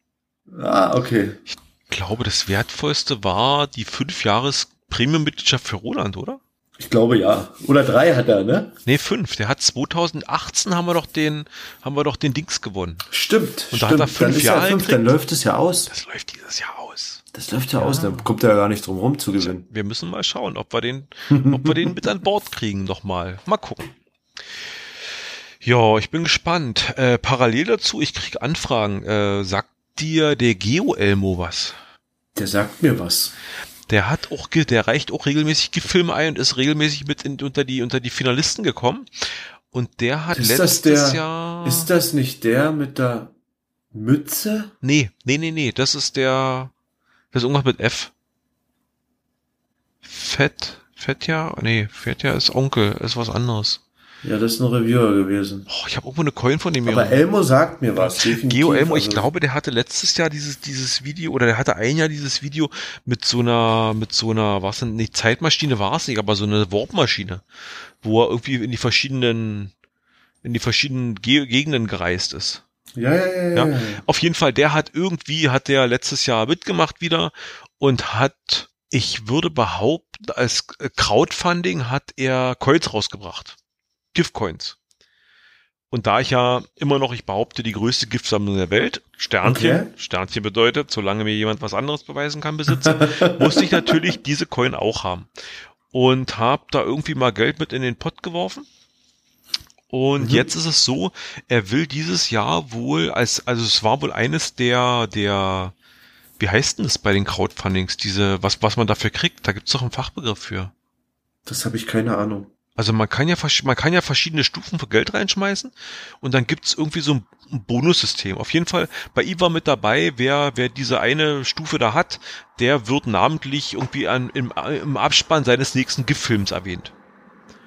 Speaker 2: Ah, okay.
Speaker 1: Ich glaube, das Wertvollste war die fünf Jahres Premium-Mitgliedschaft für Roland, oder?
Speaker 2: Ich glaube ja. Oder drei hat er, ne?
Speaker 1: Nee, fünf. Der hat 2018 haben wir doch den, haben wir doch den Dings gewonnen.
Speaker 2: Stimmt.
Speaker 1: Und da hat er fünf Jahre.
Speaker 2: Fünf, dann läuft es ja aus.
Speaker 1: Das läuft dieses Jahr aus.
Speaker 2: Das läuft ja, ja, aus, da kommt er ja gar nicht drum rum zu gewinnen.
Speaker 1: Wir müssen mal schauen, ob wir den, ob wir den mit an Bord kriegen nochmal. Mal gucken. Ja, ich bin gespannt. Äh, parallel dazu, ich krieg Anfragen. Äh, sagt dir der Geo Elmo was?
Speaker 2: Der sagt mir was.
Speaker 1: Der hat auch, der reicht auch regelmäßig Filme ein und ist regelmäßig mit in, unter die unter die Finalisten gekommen. Und der hat
Speaker 2: ist
Speaker 1: letztes
Speaker 2: der,
Speaker 1: Jahr.
Speaker 2: Ist das nicht der mit der Mütze?
Speaker 1: Nee, nee, nee, nee. Das ist der. Das ist irgendwas mit F. Fett. Fetja? Nee, Fetja ist Onkel, ist was anderes.
Speaker 2: Ja, das ist ein Reviewer gewesen.
Speaker 1: Oh, ich habe irgendwo eine Coin von dem.
Speaker 2: Aber Elmo sagt mir was.
Speaker 1: Geo Elmo, ich also glaube, der hatte letztes Jahr dieses dieses Video oder der hatte ein Jahr dieses Video mit so einer mit so einer was denn nicht Zeitmaschine war es nicht, aber so eine Warpmaschine, wo er irgendwie in die verschiedenen in die verschiedenen Ge Gegenden gereist ist.
Speaker 2: Ja, ja, ja, ja, ja.
Speaker 1: Auf jeden Fall, der hat irgendwie hat der letztes Jahr mitgemacht wieder und hat ich würde behaupten, als Crowdfunding hat er Coins rausgebracht. Giftcoins. Und da ich ja immer noch, ich behaupte, die größte Giftsammlung der Welt, Sternchen, okay. Sternchen bedeutet, solange mir jemand was anderes beweisen kann, besitze, musste ich natürlich diese Coin auch haben. Und habe da irgendwie mal Geld mit in den Pott geworfen. Und mhm. jetzt ist es so, er will dieses Jahr wohl als, also es war wohl eines der, der, wie heißt denn das bei den Crowdfundings, diese, was, was man dafür kriegt? Da gibt's doch einen Fachbegriff für.
Speaker 2: Das habe ich keine Ahnung.
Speaker 1: Also man kann ja man kann ja verschiedene Stufen für Geld reinschmeißen und dann gibt's irgendwie so ein Bonussystem. Auf jeden Fall bei war mit dabei, wer wer diese eine Stufe da hat, der wird namentlich irgendwie an, im, im Abspann seines nächsten GIF-Films erwähnt.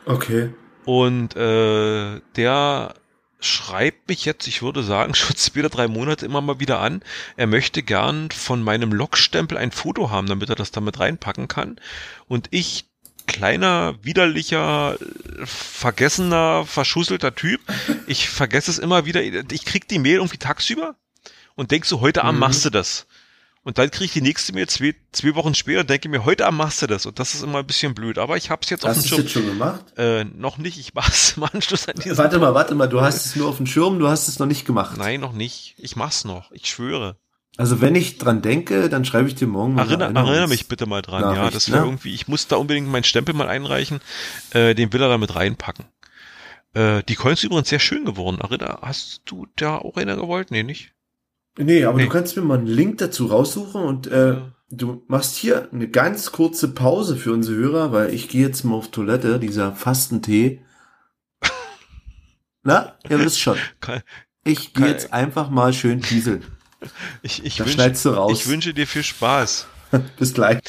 Speaker 2: Okay.
Speaker 1: Und äh, der schreibt mich jetzt, ich würde sagen, schon später drei Monate immer mal wieder an. Er möchte gern von meinem Logstempel ein Foto haben, damit er das damit reinpacken kann. Und ich kleiner, widerlicher, vergessener, verschusselter Typ. Ich vergesse es immer wieder. Ich krieg die Mail irgendwie tagsüber und denk so, heute Abend mhm. machst du das. Und dann krieg ich die nächste Mail zwei, zwei Wochen später und denke mir, heute Abend machst du das. Und das ist immer ein bisschen blöd. Aber ich hab's jetzt
Speaker 2: hast auf dem Schirm. Hast du jetzt schon gemacht?
Speaker 1: Äh, noch nicht. Ich mach's im Anschluss
Speaker 2: an diese Warte mal, warte mal. Du hast es nur auf dem Schirm, du hast es noch nicht gemacht.
Speaker 1: Nein, noch nicht. Ich mach's noch. Ich schwöre.
Speaker 2: Also wenn ich dran denke, dann schreibe ich dir morgen
Speaker 1: mal Erinner, Erinnere mich bitte mal dran, Nachricht, ja. Das wäre ne? irgendwie, ich muss da unbedingt meinen Stempel mal einreichen, äh, den will er da mit reinpacken. Äh, die Coins sind übrigens sehr schön geworden. Erinner, hast du da auch einer gewollt? Nee, nicht?
Speaker 2: Nee, aber nee. du kannst mir mal einen Link dazu raussuchen und äh, ja. du machst hier eine ganz kurze Pause für unsere Hörer, weil ich gehe jetzt mal auf Toilette, dieser Fastentee. Na, ihr wisst schon. Ich gehe jetzt einfach mal schön pieseln.
Speaker 1: Ich, ich, wünsche, ich wünsche dir viel Spaß.
Speaker 2: Bis gleich.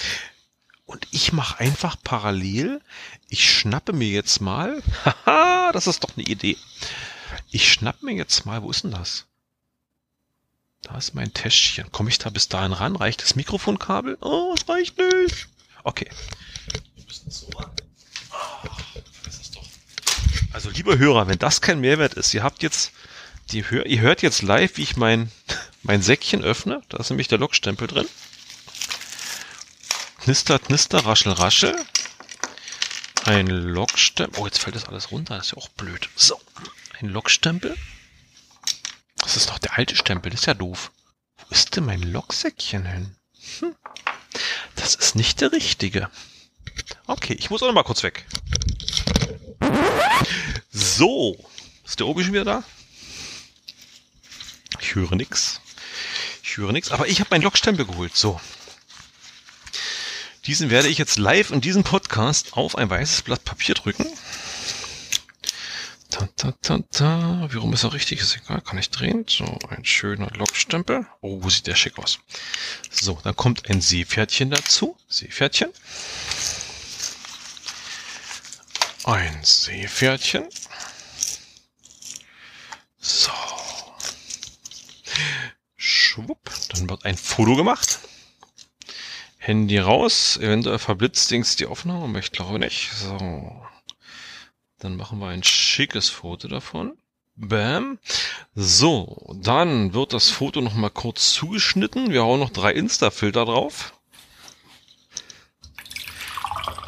Speaker 1: Und ich mache einfach parallel, ich schnappe mir jetzt mal, haha, das ist doch eine Idee. Ich schnappe mir jetzt mal, wo ist denn das? Da ist mein Täschchen. Komme ich da bis dahin ran? Reicht das Mikrofonkabel? Oh, es reicht nicht. Okay. Also, liebe Hörer, wenn das kein Mehrwert ist, ihr habt jetzt, die, ihr hört jetzt live, wie ich mein mein Säckchen öffne, da ist nämlich der Lockstempel drin. Knister, knister, raschel, raschel. Ein Lockstempel. Oh, jetzt fällt das alles runter, das ist ja auch blöd. So, ein Lockstempel. Das ist doch der alte Stempel, das ist ja doof. Wo ist denn mein Locksäckchen hin? Hm. Das ist nicht der richtige. Okay, ich muss auch noch mal kurz weg. So. Ist der Obi schon wieder da? Ich höre nix. Ich höre nichts, aber ich habe meinen Logstempel geholt. So. Diesen werde ich jetzt live in diesem Podcast auf ein weißes Blatt Papier drücken. Ta, ta, ta, ta. Wie rum ist er richtig? Ist egal, kann ich drehen. So, ein schöner Logstempel. Oh, sieht der schick aus. So, dann kommt ein Seepferdchen dazu. Seepferdchen. Ein Seepferdchen. So. Schwupp, dann wird ein Foto gemacht. Handy raus, eventuell verblitzt Dings die Aufnahme, aber ich glaube nicht. So. Dann machen wir ein schickes Foto davon. Bam. So, dann wird das Foto noch mal kurz zugeschnitten. Wir hauen noch drei Insta-Filter drauf.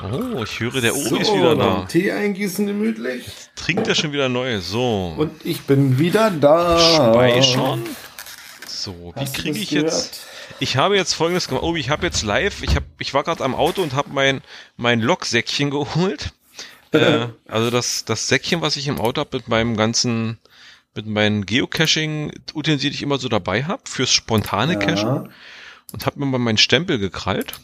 Speaker 1: Oh, ich höre, der Uri so, ist wieder da.
Speaker 2: Tee eingießen gemütlich.
Speaker 1: Trinkt er schon wieder neu. So.
Speaker 2: Und ich bin wieder da.
Speaker 1: Speichern. So, wie kriege ich jetzt? Ich habe jetzt folgendes gemacht. Oh, ich habe jetzt live, ich habe ich war gerade am Auto und habe mein mein Loksäckchen geholt. äh, also das das Säckchen, was ich im Auto habe mit meinem ganzen mit meinen Geocaching Utensilien, die ich immer so dabei habe fürs spontane ja. Cachen und habe mir mal meinen Stempel gekrallt.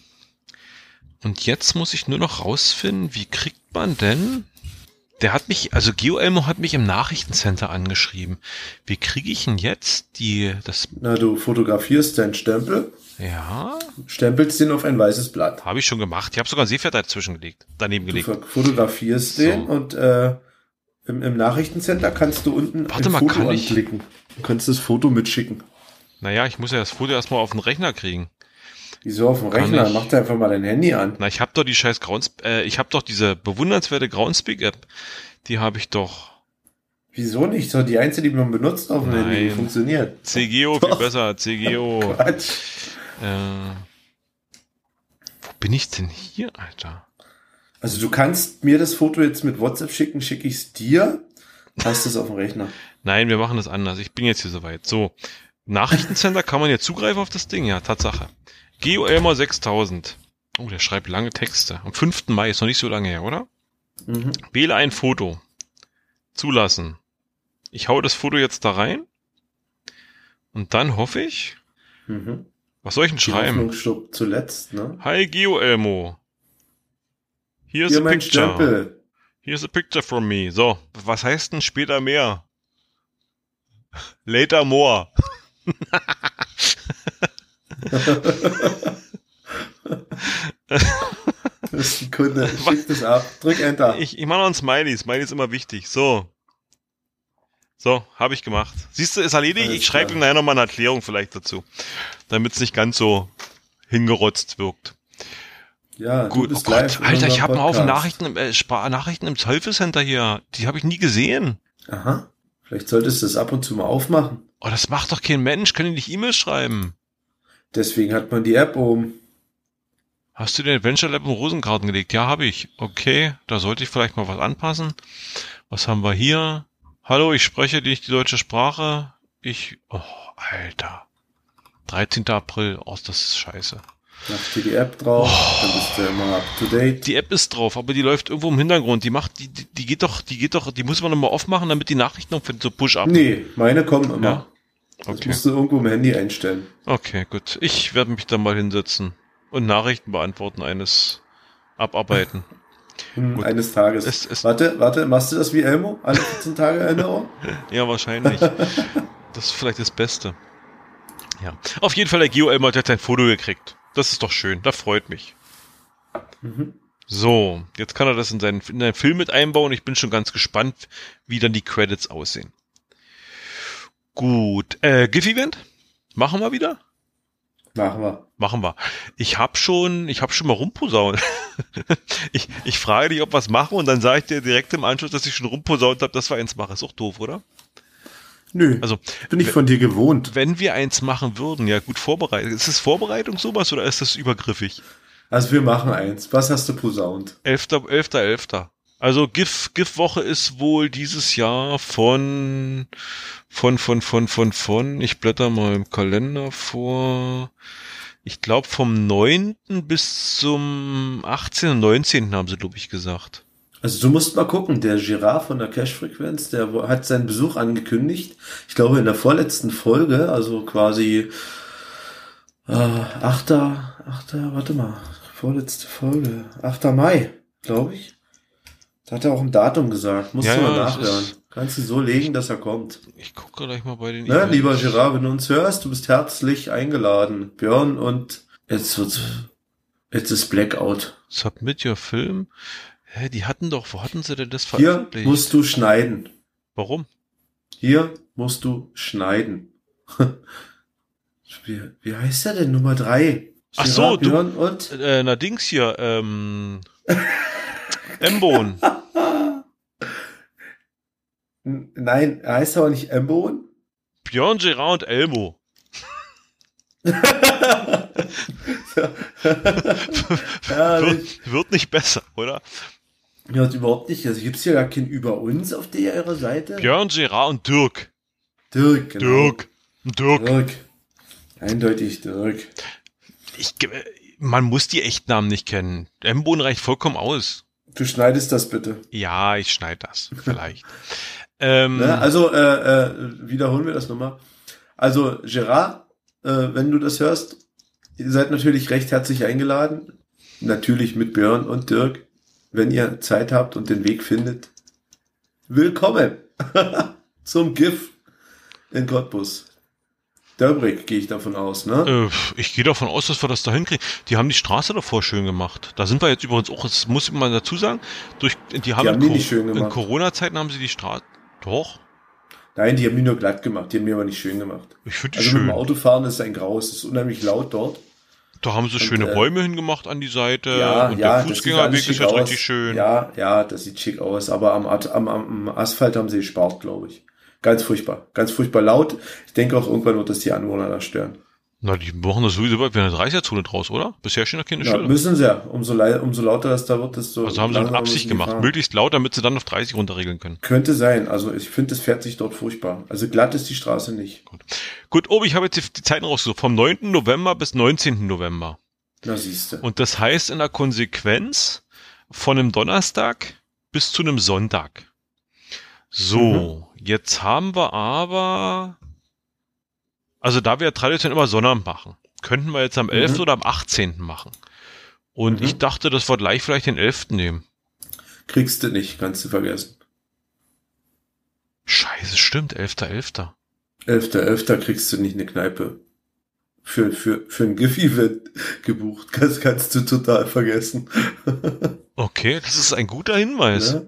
Speaker 1: Und jetzt muss ich nur noch rausfinden, wie kriegt man denn der hat mich, also GeoElmo hat mich im Nachrichtencenter angeschrieben. Wie kriege ich denn jetzt die, das?
Speaker 2: Na, du fotografierst deinen Stempel.
Speaker 1: Ja.
Speaker 2: Stempelst den auf ein weißes Blatt.
Speaker 1: Habe ich schon gemacht. Ich habe sogar ein Seepferd dazwischen gelegt, daneben gelegt.
Speaker 2: Du fotografierst so. den und äh, im, im Nachrichtencenter kannst du unten
Speaker 1: Warte ein mal, Foto
Speaker 2: kann anklicken. Du kannst das Foto mitschicken.
Speaker 1: Naja, ich muss ja das Foto erstmal auf den Rechner kriegen.
Speaker 2: Wieso auf dem Rechner? Ich, Mach dir einfach mal dein Handy an.
Speaker 1: Na, ich habe doch die scheiß Groundspeak, äh, ich habe doch diese bewundernswerte Groundspeak-App. Die habe ich doch.
Speaker 2: Wieso nicht? So die einzige, die man benutzt auf dem Handy, funktioniert.
Speaker 1: CGO viel besser, CGO. Quatsch. Äh, wo bin ich denn hier, Alter?
Speaker 2: Also du kannst mir das Foto jetzt mit WhatsApp schicken, schicke ich es dir, hast es auf dem Rechner.
Speaker 1: Nein, wir machen das anders. Ich bin jetzt hier soweit. So, Nachrichtencenter kann man jetzt zugreifen auf das Ding, ja, Tatsache. Geo Elmer 6000. Oh, der schreibt lange Texte. Am 5. Mai ist noch nicht so lange her, oder? Mhm. Wähle ein Foto. Zulassen. Ich hau das Foto jetzt da rein. Und dann hoffe ich. Mhm. Was soll ich denn Die schreiben?
Speaker 2: zuletzt, ne?
Speaker 1: Hi Geo Elmo. Here's
Speaker 2: Hier a picture. Stempel.
Speaker 1: Here's a picture from me. So, was heißt denn später mehr? Later more.
Speaker 2: das ist ein Kunde. Schick das ab. Drück Enter.
Speaker 1: Ich, ich mache noch ein Smiley. Smiley ist immer wichtig. So. So, habe ich gemacht. Siehst du, ist erledigt. Alles ich schreibe ihm nachher nochmal eine Erklärung vielleicht dazu. Damit es nicht ganz so hingerotzt wirkt.
Speaker 2: Ja,
Speaker 1: gut. oh Gott, Alter, ich habe einen Haufen Nachrichten im, äh, Nachrichten im Teufelscenter hier. Die habe ich nie gesehen.
Speaker 2: Aha. Vielleicht solltest du das ab und zu mal aufmachen.
Speaker 1: Oh, das macht doch kein Mensch. Können die nicht E-Mails schreiben?
Speaker 2: Deswegen hat man die App oben.
Speaker 1: Hast du den Adventure Lab in Rosenkarten gelegt? Ja, habe ich. Okay, da sollte ich vielleicht mal was anpassen. Was haben wir hier? Hallo, ich spreche nicht die deutsche Sprache. Ich, oh, Alter. 13. April. Oh, das ist scheiße.
Speaker 2: Mach dir die App drauf, oh, dann bist du immer up to date.
Speaker 1: Die App ist drauf, aber die läuft irgendwo im Hintergrund. Die macht, die, die, die geht doch, die geht doch, die muss man nochmal aufmachen, damit die Nachrichten noch so Push-up.
Speaker 2: Nee, meine kommen immer. Ja? Okay. Das musst du irgendwo im Handy einstellen.
Speaker 1: Okay, gut. Ich werde mich da mal hinsetzen und Nachrichten beantworten eines abarbeiten.
Speaker 2: Hm, eines Tages. Es, es warte, warte, machst du das wie Elmo? Alle 14 Tage Erinnerung?
Speaker 1: ja, wahrscheinlich. das ist vielleicht das Beste. Ja. Auf jeden Fall, der Geo Elmo hat jetzt ein Foto gekriegt. Das ist doch schön. Da freut mich. Mhm. So, jetzt kann er das in seinen, in seinen Film mit einbauen. Ich bin schon ganz gespannt, wie dann die Credits aussehen. Gut. Äh, GIF-Event? Machen wir wieder?
Speaker 2: Machen wir.
Speaker 1: Machen wir. Ich hab schon, ich hab schon mal rumposaunt. ich, ich frage dich, ob was machen und dann sage ich dir direkt im Anschluss, dass ich schon rumposaunt habe, dass wir eins machen. Ist auch doof, oder?
Speaker 2: Nö. Also bin ich von dir gewohnt.
Speaker 1: Wenn wir eins machen würden, ja gut vorbereitet. Ist es Vorbereitung sowas oder ist das übergriffig?
Speaker 2: Also wir machen eins. Was hast du posaunt?
Speaker 1: Elfter, elfter, elfter. Also GIF, GIF-Woche ist wohl dieses Jahr von, von, von, von, von, von, ich blätter mal im Kalender vor, ich glaube vom 9. bis zum 18. und 19. haben sie, glaube ich, gesagt.
Speaker 2: Also du musst mal gucken, der Girard von der Cash-Frequenz, der hat seinen Besuch angekündigt. Ich glaube in der vorletzten Folge, also quasi äh, 8. 8. warte mal, vorletzte Folge, 8. Mai, glaube ich. Da hat er auch ein Datum gesagt. Musst ja, du mal ja, nachhören. Kannst du so legen, dass er kommt.
Speaker 1: Ich gucke gleich mal bei den
Speaker 2: Na, ne, lieber Gerard, wenn du uns hörst, du bist herzlich eingeladen. Björn und jetzt wird's, jetzt ist Blackout.
Speaker 1: Submit your Film. Hä, die hatten doch, wo hatten sie denn das veröffentlicht?
Speaker 2: Hier musst du schneiden.
Speaker 1: Warum?
Speaker 2: Hier musst du schneiden. wie, wie heißt der denn? Nummer drei?
Speaker 1: Ach so, Björn du, und? Äh, na Dings hier, ähm, Embon.
Speaker 2: Nein, er heißt aber nicht Embon.
Speaker 1: Björn, Gerard und Elmo. wird, wird, nicht besser, oder?
Speaker 2: Ja, überhaupt nicht. Also gibt's ja gar kein Über uns auf der ihrer Seite.
Speaker 1: Björn, Gerard und Dirk.
Speaker 2: Dirk,
Speaker 1: genau. Dirk. Dirk. Dirk.
Speaker 2: Eindeutig Dirk.
Speaker 1: Ich, man muss die Echtnamen nicht kennen. M-Bohnen reicht vollkommen aus.
Speaker 2: Du schneidest das bitte.
Speaker 1: Ja, ich schneide das. Vielleicht.
Speaker 2: ähm, ne? Also äh, äh, wiederholen wir das nochmal. Also Gerard, äh, wenn du das hörst, ihr seid natürlich recht herzlich eingeladen. Natürlich mit Björn und Dirk, wenn ihr Zeit habt und den Weg findet. Willkommen zum GIF in Cottbus. Dörbrig gehe ich davon aus, ne?
Speaker 1: Äh, ich gehe davon aus, dass wir das da hinkriegen. Die haben die Straße davor schön gemacht. Da sind wir jetzt übrigens auch, das muss man dazu sagen, durch, die haben, die haben die nicht schön gemacht. in Corona-Zeiten haben sie die Straße, doch.
Speaker 2: Nein, die haben die nur glatt gemacht, die haben die aber nicht schön gemacht.
Speaker 1: Ich finde die
Speaker 2: also
Speaker 1: schön.
Speaker 2: mit dem Autofahren ist ein Grau, es ist unheimlich laut dort.
Speaker 1: Da haben sie und, schöne äh, Bäume hingemacht an die Seite
Speaker 2: ja,
Speaker 1: und
Speaker 2: ja,
Speaker 1: der Fußgängerweg ist jetzt richtig schön.
Speaker 2: Ja, ja, das sieht schick aus, aber am, am, am Asphalt haben sie gespart, glaube ich. Ganz furchtbar. Ganz furchtbar laut. Ich denke auch irgendwann wird das die Anwohner da stören.
Speaker 1: Na, die machen das sowieso bei einer 30er-Zone draus, oder? Bisher stehen da keine
Speaker 2: ja, müssen sie ja. Umso, umso lauter das da wird, desto
Speaker 1: Also haben sie eine Absicht gemacht. Möglichst laut, damit sie dann auf 30 runterregeln können.
Speaker 2: Könnte sein. Also ich finde, es fährt sich dort furchtbar. Also glatt ist die Straße nicht.
Speaker 1: Gut, Gut Obi, ich habe jetzt die, die Zeiten rausgesucht. Vom 9. November bis 19. November.
Speaker 2: Na, siehste.
Speaker 1: Und das heißt in der Konsequenz von einem Donnerstag bis zu einem Sonntag. So, mhm. jetzt haben wir aber, also da wir traditionell immer Sonnabend machen, könnten wir jetzt am 11. Mhm. oder am 18. machen. Und mhm. ich dachte, dass wir gleich vielleicht den 11. nehmen.
Speaker 2: Kriegst du nicht, kannst du vergessen.
Speaker 1: Scheiße, stimmt, 11.11.
Speaker 2: 11.11. .11. kriegst du nicht eine Kneipe. Für, für, für ein GIF-Event gebucht. Das kannst du total vergessen.
Speaker 1: okay, das ist ein guter Hinweis. Ja?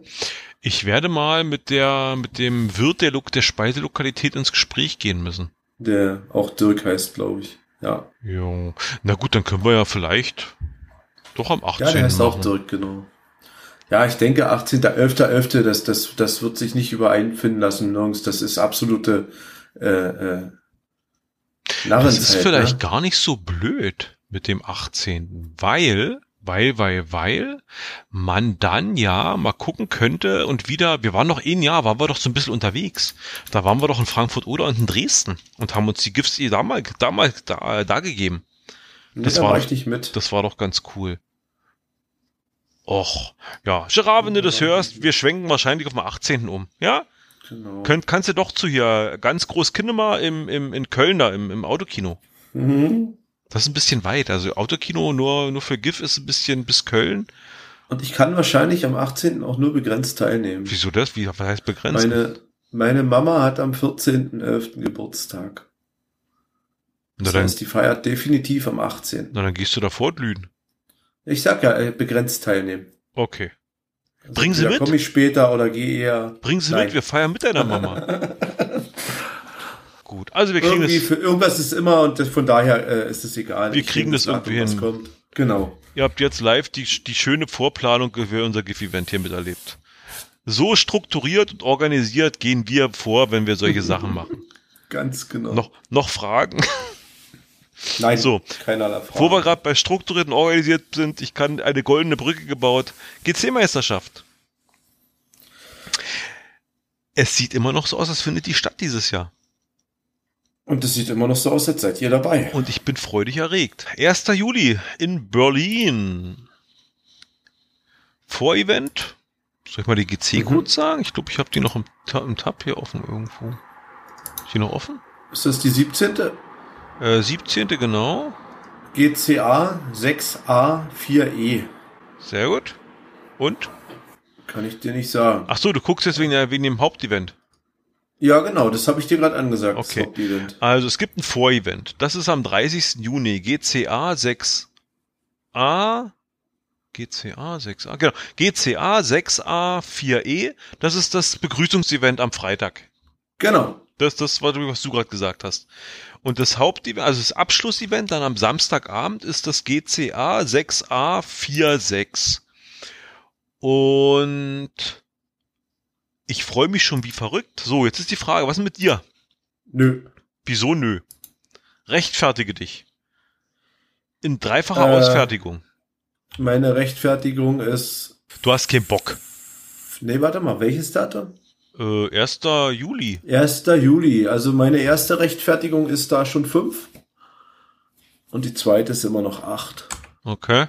Speaker 1: Ich werde mal mit der, mit dem Wirt der, der Speiselokalität ins Gespräch gehen müssen.
Speaker 2: Der auch Dirk heißt, glaube ich. Ja.
Speaker 1: Jo. Na gut, dann können wir ja vielleicht doch am 18.
Speaker 2: Ja, der heißt machen. auch Dirk, genau. Ja, ich denke 18.11.11., .11., das, das, das wird sich nicht übereinfinden lassen nirgends. Das ist absolute äh, äh,
Speaker 1: Das ist vielleicht ne? gar nicht so blöd mit dem 18., weil weil, weil, weil man dann ja mal gucken könnte und wieder, wir waren noch ein Jahr, waren wir doch so ein bisschen unterwegs. Da waren wir doch in Frankfurt oder und in Dresden und haben uns die Gifts damals, damals da, da gegeben.
Speaker 2: Das nee, war, doch, mit.
Speaker 1: das war doch ganz cool. Och, ja, Gerard, wenn du das hörst, wir schwenken wahrscheinlich auf den 18. um, ja? Genau. Könnt, kannst du doch zu hier ganz groß Kinema im, im, in Köln da, im, im Autokino. Mhm. Das ist ein bisschen weit. Also Autokino nur, nur für GIF ist ein bisschen bis Köln.
Speaker 2: Und ich kann wahrscheinlich am 18. auch nur begrenzt teilnehmen.
Speaker 1: Wieso das? Wie was heißt begrenzt?
Speaker 2: Meine, meine Mama hat am 14.11. Geburtstag. Das na heißt, die feiert definitiv am 18.
Speaker 1: Na, dann gehst du da fortlüden.
Speaker 2: Ich sag ja, äh, begrenzt teilnehmen.
Speaker 1: Okay. Also Bring sie mit.
Speaker 2: komme ich später oder gehe eher.
Speaker 1: Bring sie Nein. mit, wir feiern mit deiner Mama. gut. Also wir kriegen
Speaker 2: irgendwie das. Für irgendwas ist immer und das, von daher äh, ist es egal.
Speaker 1: Wir kriegen das irgendwie hin. Kommt.
Speaker 2: Genau.
Speaker 1: Ihr habt jetzt live die, die schöne Vorplanung für unser GIF-Event hier miterlebt. So strukturiert und organisiert gehen wir vor, wenn wir solche Sachen machen.
Speaker 2: Ganz genau.
Speaker 1: Noch, noch Fragen?
Speaker 2: Nein, so, keinerlei
Speaker 1: Fragen. Wo wir gerade bei strukturiert und organisiert sind, ich kann eine goldene Brücke gebaut. GC-Meisterschaft. Es sieht immer noch so aus, als findet die statt dieses Jahr.
Speaker 2: Und es sieht immer noch so aus, als seid ihr dabei.
Speaker 1: Und ich bin freudig erregt. 1. Juli in Berlin. Vorevent. Soll ich mal die GC-Codes mhm. sagen? Ich glaube, ich habe die noch im, im, Tab hier offen irgendwo. Ist die noch offen?
Speaker 2: Ist das die 17.?
Speaker 1: Äh, 17. genau.
Speaker 2: GCA 6A4E.
Speaker 1: Sehr gut. Und?
Speaker 2: Kann ich dir nicht sagen.
Speaker 1: Ach so, du guckst jetzt wegen, wegen dem Hauptevent.
Speaker 2: Ja, genau, das habe ich dir gerade angesagt.
Speaker 1: Okay. Also es gibt ein Vorevent. Das ist am 30. Juni. GCA 6a. GCA 6a, genau. GCA 6a 4e. Das ist das Begrüßungsevent am Freitag.
Speaker 2: Genau.
Speaker 1: Das, das war, was du gerade gesagt hast. Und das Hauptevent, also das Abschlussevent dann am Samstagabend ist das GCA 6a 46. Und ich freue mich schon wie verrückt. So, jetzt ist die Frage, was ist mit dir?
Speaker 2: Nö.
Speaker 1: Wieso nö? Rechtfertige dich. In dreifacher äh, Ausfertigung.
Speaker 2: Meine Rechtfertigung ist.
Speaker 1: Du hast keinen Bock.
Speaker 2: Nee, warte mal, welches Datum?
Speaker 1: Äh, 1. Juli.
Speaker 2: 1. Juli. Also meine erste Rechtfertigung ist da schon fünf. und die zweite ist immer noch acht.
Speaker 1: Okay.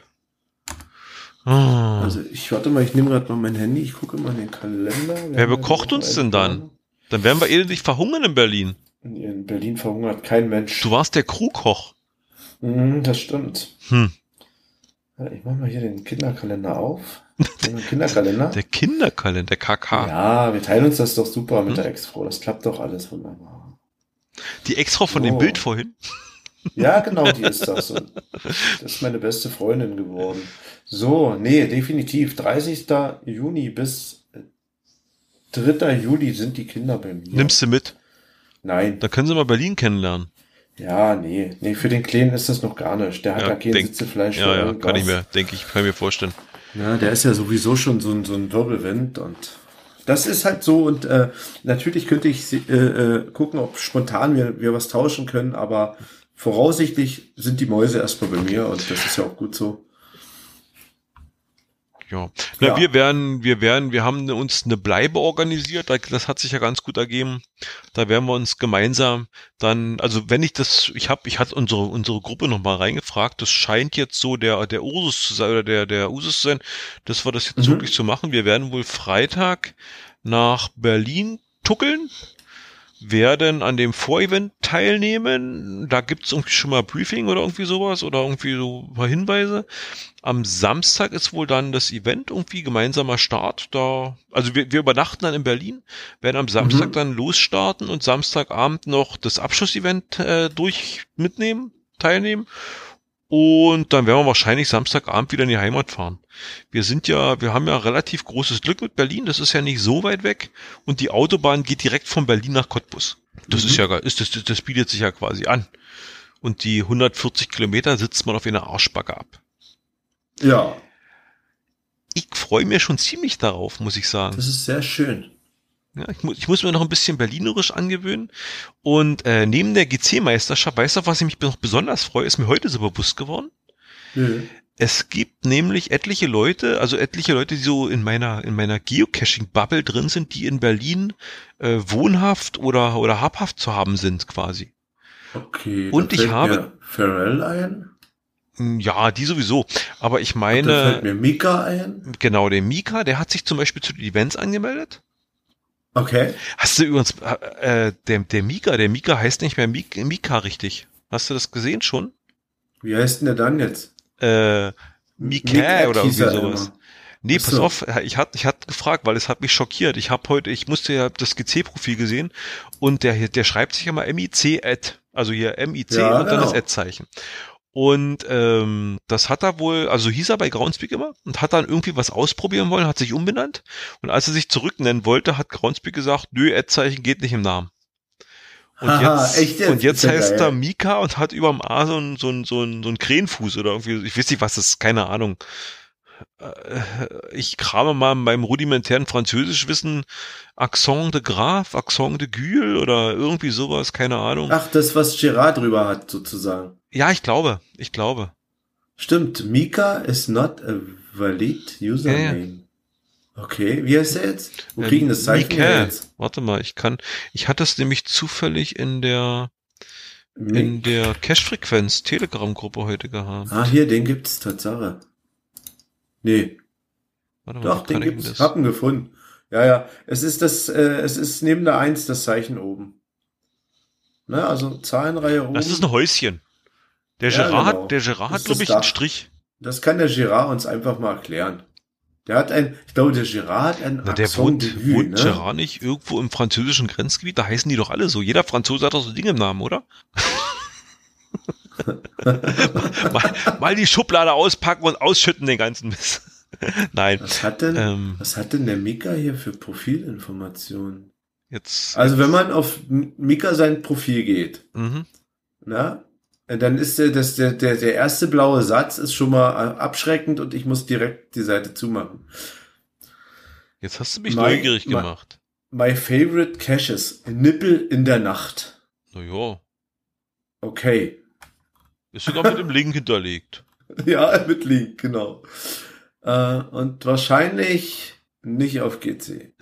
Speaker 2: Oh. Also ich warte mal, ich nehme gerade mal mein Handy, ich gucke mal in den Kalender.
Speaker 1: Wir Wer bekocht uns denn dann? Dann werden wir elendig verhungern in Berlin.
Speaker 2: In Berlin verhungert kein Mensch.
Speaker 1: Du warst der Crewkoch.
Speaker 2: Mm, das stimmt. Hm. Ich mach mal hier den Kinderkalender auf.
Speaker 1: Kinderkalender? Der Kinderkalender, KK.
Speaker 2: Ja, wir teilen uns das doch super mit hm? der Ex-Frau. Das klappt doch alles wunderbar.
Speaker 1: Die Ex-Frau von oh. dem Bild vorhin?
Speaker 2: Ja, genau, die ist das. das ist meine beste Freundin geworden. So, nee, definitiv. 30. Juni bis 3. Juli sind die Kinder bei mir.
Speaker 1: Nimmst du mit?
Speaker 2: Nein.
Speaker 1: Da können sie mal Berlin kennenlernen.
Speaker 2: Ja, nee, nee, für den Kleinen ist das noch gar nicht. Der hat ja, da kein denk, Sitzefleisch.
Speaker 1: Ja, ja, kann ich mir, denke ich, kann mir vorstellen.
Speaker 2: Ja, der ist ja sowieso schon so ein, so ein Wirbelwind und das ist halt so und äh, natürlich könnte ich äh, äh, gucken, ob spontan wir, wir was tauschen können, aber voraussichtlich sind die Mäuse erstmal bei mir und das ist ja auch gut so.
Speaker 1: Ja. Na, ja. wir werden, wir werden, wir haben uns eine Bleibe organisiert, das hat sich ja ganz gut ergeben. Da werden wir uns gemeinsam dann, also wenn ich das, ich habe, ich hatte unsere unsere Gruppe noch mal reingefragt, das scheint jetzt so der der Usus zu sein oder der der Usus zu sein, dass wir das jetzt mhm. wirklich zu machen. Wir werden wohl Freitag nach Berlin tuckeln, werden an dem Vorevent teilnehmen. Da gibt's irgendwie schon mal Briefing oder irgendwie sowas oder irgendwie so ein paar Hinweise. Am Samstag ist wohl dann das Event irgendwie gemeinsamer Start. Da, also wir, wir übernachten dann in Berlin, werden am Samstag mhm. dann losstarten und Samstagabend noch das Abschlussevent äh, durch mitnehmen, teilnehmen. Und dann werden wir wahrscheinlich Samstagabend wieder in die Heimat fahren. Wir sind ja, wir haben ja relativ großes Glück mit Berlin. Das ist ja nicht so weit weg. Und die Autobahn geht direkt von Berlin nach Cottbus. Das mhm. ist ja, ist, das, das bietet sich ja quasi an. Und die 140 Kilometer sitzt man auf einer Arschbacke ab.
Speaker 2: Ja.
Speaker 1: Ich freue mich schon ziemlich darauf, muss ich sagen.
Speaker 2: Das ist sehr schön.
Speaker 1: Ja, ich, muss, ich muss mir noch ein bisschen berlinerisch angewöhnen. Und äh, neben der GC-Meisterschaft, weißt du, was ich mich noch besonders freue, ist mir heute so bewusst geworden. Mhm. Es gibt nämlich etliche Leute, also etliche Leute, die so in meiner in meiner Geocaching-Bubble drin sind, die in Berlin äh, wohnhaft oder oder habhaft zu haben sind, quasi.
Speaker 2: Okay.
Speaker 1: Und ich habe
Speaker 2: Pharrell ein.
Speaker 1: Hm, ja, die sowieso. Aber ich meine.
Speaker 2: Da fällt mir Mika ein.
Speaker 1: Genau, der Mika, der hat sich zum Beispiel zu den Events angemeldet.
Speaker 2: Okay.
Speaker 1: Hast du übrigens, äh, der, der Mika, der Mika heißt nicht mehr Mika, Mika richtig. Hast du das gesehen schon?
Speaker 2: Wie heißt denn der dann jetzt?
Speaker 1: Äh, Mika oder irgendwie sowas. Immer. Nee, pass auf, ich hatte ich hatte gefragt, weil es hat mich schockiert. Ich habe heute, ich musste ja das GC-Profil gesehen und der der schreibt sich immer MIC-Ad, also hier MIC ja, und dann genau. das Ad-Zeichen. Und ähm, das hat er wohl, also hieß er bei Groundspeak immer und hat dann irgendwie was ausprobieren wollen, hat sich umbenannt. Und als er sich zurücknennen wollte, hat Groundspeak gesagt, nö, Ad-Zeichen geht nicht im Namen. Und Aha, jetzt, echt? Und jetzt heißt er Mika und hat überm A so ein, so ein, so ein, so ein Krähenfuß oder irgendwie, ich weiß nicht, was das ist, keine Ahnung. Äh, ich krame mal in meinem rudimentären Französischwissen Accent de Graf, Accent de Gül oder irgendwie sowas, keine Ahnung.
Speaker 2: Ach, das, was Gerard drüber hat, sozusagen.
Speaker 1: Ja, ich glaube, ich glaube.
Speaker 2: Stimmt, Mika is not a valid username. Ja, ja. Okay, wie heißt er jetzt? Wo äh, kriegen das Zeichen Mika. jetzt?
Speaker 1: Warte mal, ich kann, ich hatte es nämlich zufällig in der, Mik in der Cache-Frequenz Telegram-Gruppe heute gehabt.
Speaker 2: Ah, hier, den gibt's, Tatsache. Nee. Warte mal, Doch, den gibt's. Das? Hab ihn gefunden. Ja, ja. Es ist das, äh, es ist neben der Eins das Zeichen oben. Ne, also Zahlenreihe oben.
Speaker 1: Das ist ein Häuschen. Der ja, Gerard, genau. der Gerard hat, glaube ich, einen Strich.
Speaker 2: Das kann der Gerard uns einfach mal erklären. Der hat ein, ich glaube, der Gerard hat ein
Speaker 1: Na, der wohnt, Debüt, wohnt ne? Gerard nicht irgendwo im französischen Grenzgebiet? Da heißen die doch alle so. Jeder Franzose hat doch so Dinge im Namen, oder? mal, mal, die Schublade auspacken und ausschütten den ganzen Mist. Nein.
Speaker 2: Was hat denn, ähm, was hat denn der Mika hier für Profilinformationen?
Speaker 1: Jetzt.
Speaker 2: Also wenn man auf Mika sein Profil geht, mhm. na, dann ist der, das, der, der, der erste blaue Satz ist schon mal äh, abschreckend und ich muss direkt die Seite zumachen.
Speaker 1: Jetzt hast du mich my, neugierig gemacht.
Speaker 2: My, favorite caches. Nippel in der Nacht.
Speaker 1: Na ja.
Speaker 2: Okay.
Speaker 1: Ist sogar mit dem Link hinterlegt.
Speaker 2: Ja, mit Link, genau. Äh, und wahrscheinlich nicht auf GC.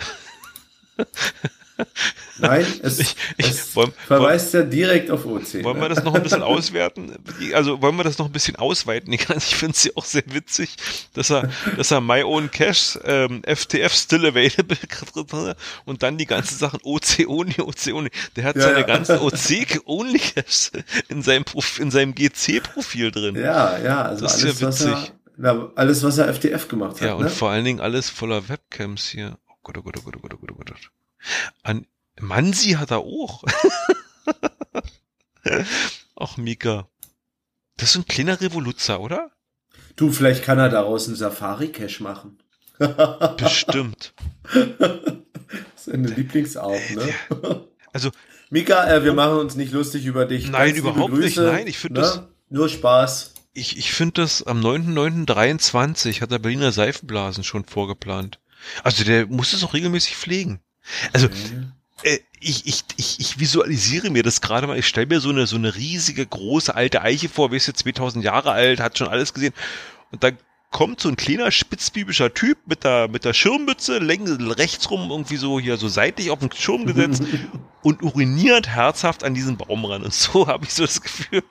Speaker 2: Nein, es, ich, ich, es wollen, verweist wollen, ja direkt auf OC.
Speaker 1: Wollen ne? wir das noch ein bisschen auswerten? Also wollen wir das noch ein bisschen ausweiten? Ich, finde es ja auch sehr witzig, dass er, dass er My Own Cash, ähm, FTF Still Available und dann die ganzen Sachen OC Only, OC Only. Der hat ja, seine ja. ganzen OC Only Cash in seinem, in seinem GC-Profil drin.
Speaker 2: Ja, ja, also das ist alles, ja witzig. Was er, alles, was er FTF gemacht hat.
Speaker 1: Ja, und ne? vor allen Dingen alles voller Webcams hier. Oh Gott, oh Gott, oh Gott, oh Gott, oh Gott, oh Gott. An Mansi hat er auch. Ach, Mika. Das ist ein kleiner Revoluzer, oder?
Speaker 2: Du, vielleicht kann er daraus einen Safari-Cache machen.
Speaker 1: Bestimmt.
Speaker 2: Das ist eine Lieblingsart, ne? Also. Mika, äh, wir machen uns nicht lustig über dich.
Speaker 1: Nein, Ganz überhaupt nicht. Nein, ich finde ne? das.
Speaker 2: Nur Spaß.
Speaker 1: Ich, ich finde das am 9.9.23 hat der Berliner Seifenblasen schon vorgeplant. Also der muss es auch regelmäßig pflegen. Also, okay. Äh, ich, ich, ich, ich visualisiere mir das gerade mal. Ich stelle mir so eine, so eine riesige, große alte Eiche vor, wie ist jetzt 2000 Jahre alt, hat schon alles gesehen. Und dann kommt so ein kleiner spitzbübischer Typ mit der, mit der Schirmmütze, rechts rum irgendwie so hier so seitlich auf den Schirm gesetzt und uriniert herzhaft an diesen Baum ran. Und so habe ich so das Gefühl,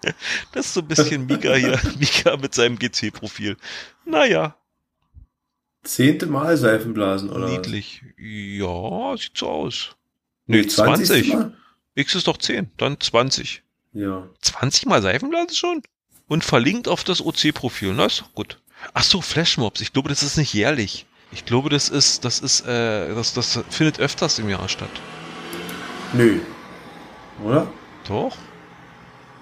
Speaker 1: das ist so ein bisschen Mika hier, Mika mit seinem GC-Profil. Naja,
Speaker 2: Zehnte Mal Seifenblasen, oder?
Speaker 1: Niedlich. Ja, sieht so aus. Nee, 20. X ist doch 10, dann 20.
Speaker 2: Ja.
Speaker 1: 20 Mal Seifenblasen schon? Und verlinkt auf das OC-Profil, na ist doch gut. Ach so, Flashmobs. Ich glaube, das ist nicht jährlich. Ich glaube, das ist, das ist, äh, das, das findet öfters im Jahr statt.
Speaker 2: Nö. Oder?
Speaker 1: Doch.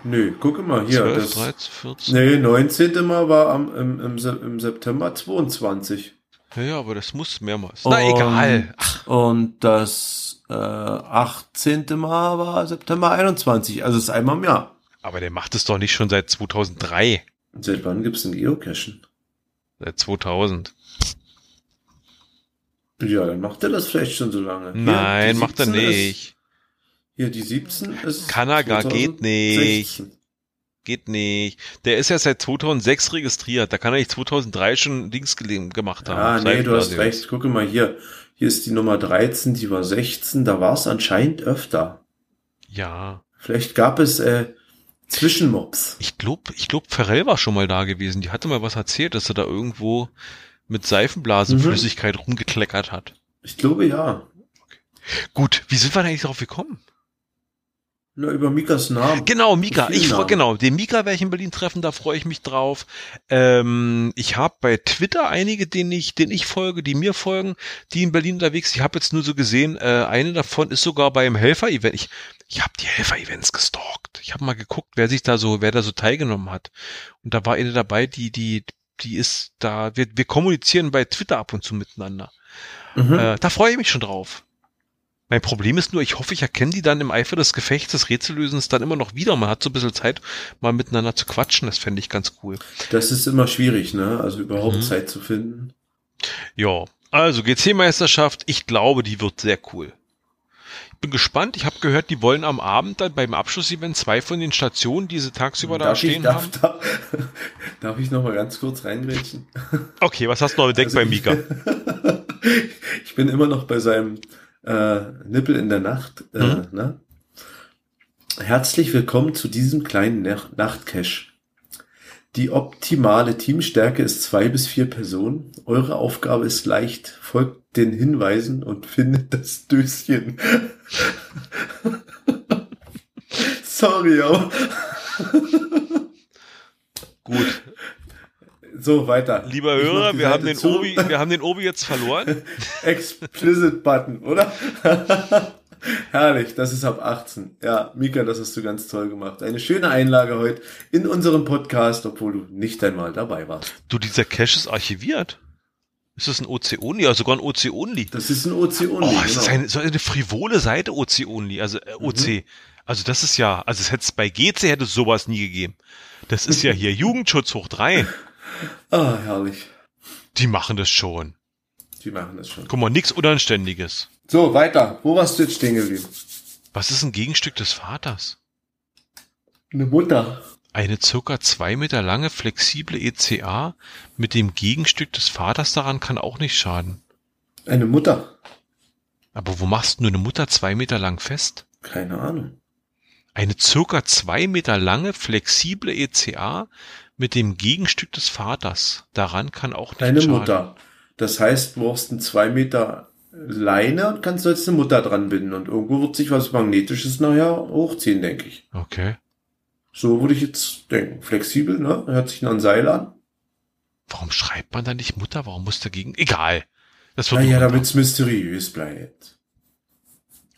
Speaker 2: Nö, gucke mal hier.
Speaker 1: 12, das, 13, 14.
Speaker 2: Nee, 19. Mal war am, im, im, im September 22.
Speaker 1: Ja, ja, aber das muss mehrmals. Na, und, egal.
Speaker 2: Ach. Und das äh, 18. Mal war September 21, also es ist einmal im Jahr.
Speaker 1: Aber der macht es doch nicht schon seit 2003.
Speaker 2: Und seit wann gibt's denn Geocachen?
Speaker 1: Seit 2000.
Speaker 2: Ja, dann macht er das vielleicht schon so lange.
Speaker 1: Nein, macht er nicht.
Speaker 2: Ist, hier, die 17 ist.
Speaker 1: Kanaga geht nicht geht nicht. Der ist ja seit 2006 registriert. Da kann er nicht 2003 schon Dings gemacht haben.
Speaker 2: Ah, nee, du hast recht. Gucke mal hier. Hier ist die Nummer 13, die war 16. Da war es anscheinend öfter.
Speaker 1: Ja.
Speaker 2: Vielleicht gab es äh, Zwischenmobs.
Speaker 1: Ich glaube, ich glaub, Pharrell war schon mal da gewesen. Die hatte mal was erzählt, dass er da irgendwo mit Seifenblasenflüssigkeit mhm. rumgekleckert hat.
Speaker 2: Ich glaube ja.
Speaker 1: Okay. Gut, wie sind wir eigentlich darauf gekommen?
Speaker 2: Na, über Mikas Namen.
Speaker 1: Genau, Mika. Ich freu, genau, den Mika werde ich in Berlin treffen, da freue ich mich drauf. Ähm, ich habe bei Twitter einige, denen ich, denen ich folge, die mir folgen, die in Berlin unterwegs. Ich habe jetzt nur so gesehen, äh, eine davon ist sogar beim Helfer-Event. Ich, ich habe die Helfer-Events gestalkt. Ich habe mal geguckt, wer sich da so, wer da so teilgenommen hat. Und da war eine dabei, die, die, die ist da, wir, wir kommunizieren bei Twitter ab und zu miteinander. Mhm. Äh, da freue ich mich schon drauf. Mein Problem ist nur, ich hoffe, ich erkenne die dann im Eifer des Gefechts, des Rätsellösens dann immer noch wieder. Man hat so ein bisschen Zeit, mal miteinander zu quatschen. Das fände ich ganz cool.
Speaker 2: Das ist immer schwierig, ne? Also überhaupt mhm. Zeit zu finden.
Speaker 1: Ja, also GC-Meisterschaft, ich glaube, die wird sehr cool. Ich bin gespannt. Ich habe gehört, die wollen am Abend dann beim Abschlussevent zwei von den Stationen, die sie tagsüber darf da stehen ich,
Speaker 2: darf,
Speaker 1: haben.
Speaker 2: Da, darf ich noch mal ganz kurz reingrätschen?
Speaker 1: Okay, was hast du noch entdeckt also bei Mika?
Speaker 2: ich bin immer noch bei seinem äh, Nippel in der Nacht. Äh, mhm. ne? Herzlich willkommen zu diesem kleinen Nacht Nachtcache. Die optimale Teamstärke ist zwei bis vier Personen. Eure Aufgabe ist leicht. Folgt den Hinweisen und findet das Döschen. Sorry, aber.
Speaker 1: Gut,
Speaker 2: so, weiter.
Speaker 1: Lieber Hörer, wir haben, den Obi, wir haben den Obi jetzt verloren.
Speaker 2: Explicit Button, oder? Herrlich, das ist ab 18. Ja, Mika, das hast du ganz toll gemacht. Eine schöne Einlage heute in unserem Podcast, obwohl du nicht einmal dabei warst.
Speaker 1: Du, dieser Cache ist archiviert. Ist das ein OC-Only? Also sogar ein OC-Only?
Speaker 2: Das ist ein OC-Only.
Speaker 1: Oh, ist genau. das eine, so eine frivole Seite OC-Only? Also äh, OC. Mhm. Also das ist ja, also es hätte bei GC hätte es sowas nie gegeben. Das ist ja hier Jugendschutz hoch drei.
Speaker 2: Ah, herrlich.
Speaker 1: Die machen das schon.
Speaker 2: Die machen das schon.
Speaker 1: Guck mal, nix Unanständiges.
Speaker 2: So, weiter. Wo warst du jetzt stehen geblieben?
Speaker 1: Was ist ein Gegenstück des Vaters?
Speaker 2: Eine Mutter.
Speaker 1: Eine circa zwei Meter lange flexible ECA mit dem Gegenstück des Vaters daran kann auch nicht schaden.
Speaker 2: Eine Mutter.
Speaker 1: Aber wo machst du eine Mutter zwei Meter lang fest?
Speaker 2: Keine Ahnung.
Speaker 1: Eine circa zwei Meter lange, flexible ECA mit dem Gegenstück des Vaters. Daran kann auch
Speaker 2: nicht Deine schaden. Mutter. Das heißt, du brauchst einen zwei Meter Leine und kannst jetzt eine Mutter dran binden. Und irgendwo wird sich was Magnetisches nachher hochziehen, denke ich.
Speaker 1: Okay.
Speaker 2: So würde ich jetzt denken. Flexibel, ne? Hört sich noch ein Seil an.
Speaker 1: Warum schreibt man da nicht Mutter? Warum muss dagegen? Egal.
Speaker 2: Das wird naja, damit es mysteriös bleibt.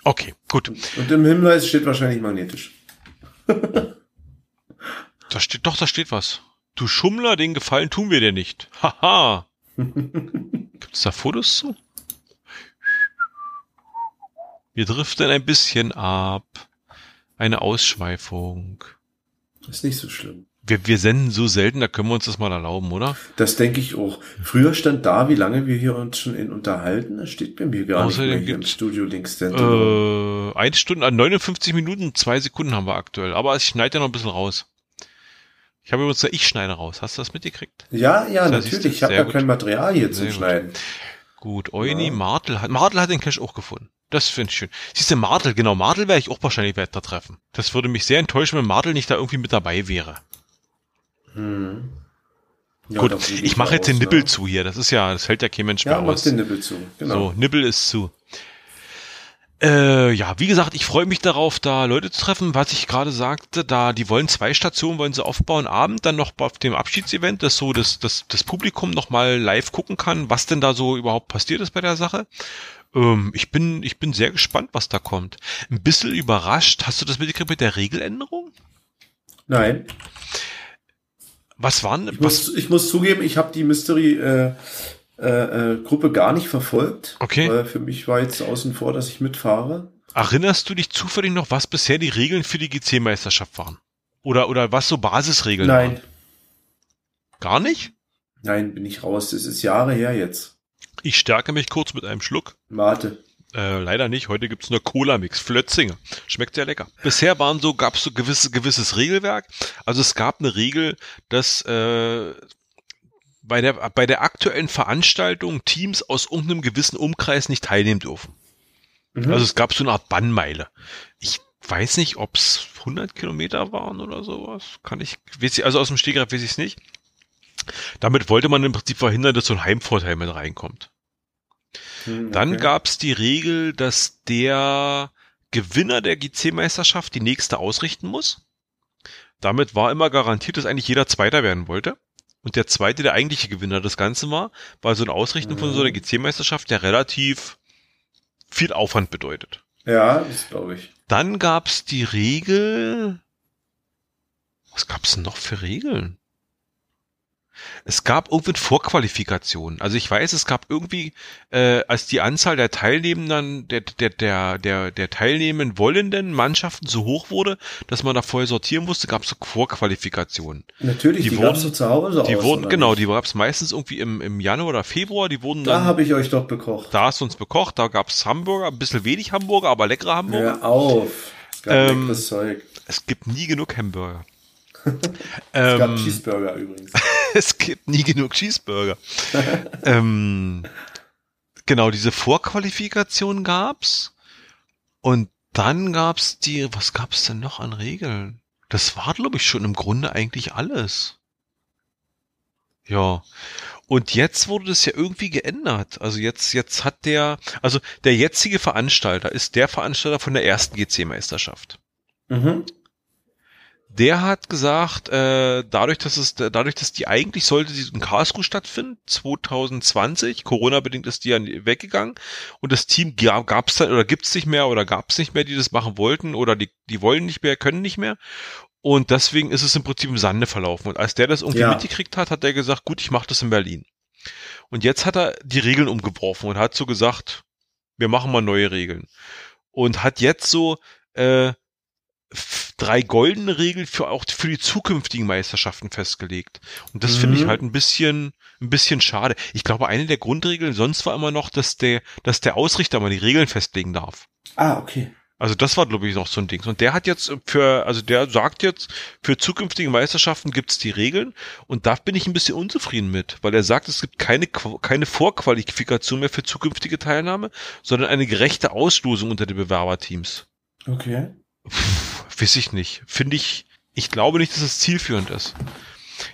Speaker 1: Okay, gut.
Speaker 2: Und im Hinweis steht wahrscheinlich magnetisch.
Speaker 1: da steht, doch, da steht was. Du Schummler, den Gefallen tun wir dir nicht. Haha. Gibt es da Fotos zu? Wir driften ein bisschen ab. Eine Ausschweifung.
Speaker 2: Ist nicht so schlimm.
Speaker 1: Wir, wir senden so selten, da können wir uns das mal erlauben, oder?
Speaker 2: Das denke ich auch. Früher stand da, wie lange wir hier uns schon in unterhalten. Das steht bei mir gar Außerdem nicht mehr hier im Studio Links
Speaker 1: Center. Äh, eine Stunde, 59 Minuten, zwei Sekunden haben wir aktuell. Aber ich schneide ja noch ein bisschen raus. Ich habe übrigens, ich schneide raus. Hast du das mitgekriegt?
Speaker 2: Ja, ja, das natürlich. Ich habe ja kein Material hier zum Schneiden.
Speaker 1: Gut, Euni, ja. Martel hat, Martel hat den Cash auch gefunden. Das finde ich schön. Siehst du, Martel, genau, Martel wäre ich auch wahrscheinlich weiter treffen. Das würde mich sehr enttäuschen, wenn Martel nicht da irgendwie mit dabei wäre. Hm. Ja, Gut, ich mache jetzt den Nippel ne? zu hier. Das ist ja, das fällt ja kein Mensch
Speaker 2: ja,
Speaker 1: mehr aus.
Speaker 2: Ja, den Nippel zu.
Speaker 1: Genau. So, Nippel ist zu. Äh, ja, wie gesagt, ich freue mich darauf, da Leute zu treffen. Was ich gerade sagte, da die wollen zwei Stationen, wollen sie aufbauen. Abend dann noch auf dem Abschiedsevent, dass so das, das, das Publikum noch mal live gucken kann, was denn da so überhaupt passiert ist bei der Sache. Ähm, ich bin, ich bin sehr gespannt, was da kommt. Ein bisschen überrascht. Hast du das mitgekriegt mit der Regeländerung?
Speaker 2: Nein.
Speaker 1: Was waren?
Speaker 2: Ich,
Speaker 1: was?
Speaker 2: Muss, ich muss zugeben, ich habe die Mystery äh, äh, äh, Gruppe gar nicht verfolgt.
Speaker 1: Okay.
Speaker 2: Weil für mich war jetzt außen vor, dass ich mitfahre.
Speaker 1: Erinnerst du dich zufällig noch, was bisher die Regeln für die GC-Meisterschaft waren? Oder, oder was so Basisregeln
Speaker 2: Nein.
Speaker 1: waren? Gar nicht?
Speaker 2: Nein, bin ich raus. Das ist Jahre her jetzt.
Speaker 1: Ich stärke mich kurz mit einem Schluck.
Speaker 2: Warte.
Speaker 1: Äh, leider nicht. Heute gibt's nur Cola-Mix. Flötzinge. Schmeckt sehr lecker. Bisher waren so, gab's so gewisse, gewisses Regelwerk. Also es gab eine Regel, dass äh, bei der, bei der aktuellen Veranstaltung Teams aus irgendeinem gewissen Umkreis nicht teilnehmen dürfen. Mhm. Also es gab so eine Art Bannmeile. Ich weiß nicht, ob's 100 Kilometer waren oder sowas. Kann ich, weiß ich also aus dem Stegreif weiß ich es nicht. Damit wollte man im Prinzip verhindern, dass so ein Heimvorteil mit reinkommt. Mhm, okay. Dann gab's die Regel, dass der Gewinner der GC-Meisterschaft die nächste ausrichten muss. Damit war immer garantiert, dass eigentlich jeder Zweiter werden wollte. Und der zweite, der eigentliche Gewinner des Ganzen war, war so ein Ausrichten mhm. von so einer mhm. GC-Meisterschaft, der relativ viel Aufwand bedeutet.
Speaker 2: Ja, das glaube ich.
Speaker 1: Dann gab's die Regel. Was gab's denn noch für Regeln? Es gab irgendwie Vorqualifikationen. Also ich weiß, es gab irgendwie, äh, als die Anzahl der Teilnehmenden, der, der, der, der, der teilnehmen wollenden Mannschaften so hoch wurde, dass man da vorher sortieren musste, gab es Vorqualifikationen.
Speaker 2: Natürlich, die, die wurden, zu Hause
Speaker 1: Die aus, wurden, genau, nicht? die gab es meistens irgendwie im, im Januar oder Februar, die wurden
Speaker 2: Da habe ich euch doch bekocht.
Speaker 1: Da hast du uns bekocht, da gab es Hamburger, ein bisschen wenig Hamburger, aber leckere Hamburger.
Speaker 2: Hör auf.
Speaker 1: Gab ähm, leckeres Zeug. Es gibt nie genug Hamburger.
Speaker 2: es gab ähm, Cheeseburger übrigens.
Speaker 1: es gibt nie genug Cheeseburger. ähm, genau, diese Vorqualifikation gab's. Und dann gab's die, was gab's denn noch an Regeln? Das war, glaube ich, schon im Grunde eigentlich alles. Ja. Und jetzt wurde das ja irgendwie geändert. Also jetzt, jetzt hat der, also der jetzige Veranstalter ist der Veranstalter von der ersten GC-Meisterschaft. Mhm der hat gesagt, äh, dadurch, dass es, dadurch, dass die eigentlich sollte die in Karlsruhe stattfinden, 2020, Corona-bedingt ist die ja weggegangen und das Team gab es dann oder gibt es nicht mehr oder gab es nicht mehr, die das machen wollten oder die, die wollen nicht mehr, können nicht mehr. Und deswegen ist es im Prinzip im Sande verlaufen. Und als der das irgendwie ja. mitgekriegt hat, hat er gesagt, gut, ich mache das in Berlin. Und jetzt hat er die Regeln umgeworfen und hat so gesagt, wir machen mal neue Regeln. Und hat jetzt so äh, drei goldene Regeln für auch für die zukünftigen Meisterschaften festgelegt. Und das mhm. finde ich mhm. halt ein bisschen, ein bisschen schade. Ich glaube, eine der Grundregeln sonst war immer noch, dass der, dass der Ausrichter mal die Regeln festlegen darf.
Speaker 2: Ah, okay.
Speaker 1: Also das war, glaube ich, noch so ein Ding. Und der hat jetzt für, also der sagt jetzt, für zukünftige Meisterschaften gibt's die Regeln und da bin ich ein bisschen unzufrieden mit, weil er sagt, es gibt keine, keine Vorqualifikation mehr für zukünftige Teilnahme, sondern eine gerechte Auslosung unter den Bewerberteams.
Speaker 2: Okay.
Speaker 1: Weiß ich nicht. Finde ich, ich glaube nicht, dass es zielführend ist.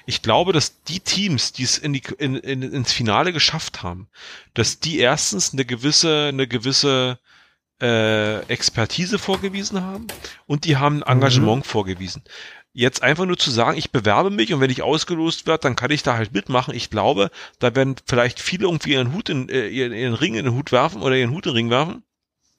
Speaker 1: Ich glaube, dass die Teams, die es in die, in, in, ins Finale geschafft haben, dass die erstens eine gewisse, eine gewisse äh, Expertise vorgewiesen haben und die haben ein Engagement mhm. vorgewiesen. Jetzt einfach nur zu sagen, ich bewerbe mich und wenn ich ausgelost werde, dann kann ich da halt mitmachen. Ich glaube, da werden vielleicht viele irgendwie ihren Hut in, äh, ihren, ihren Ring in den Hut werfen oder ihren Hut in den Ring werfen.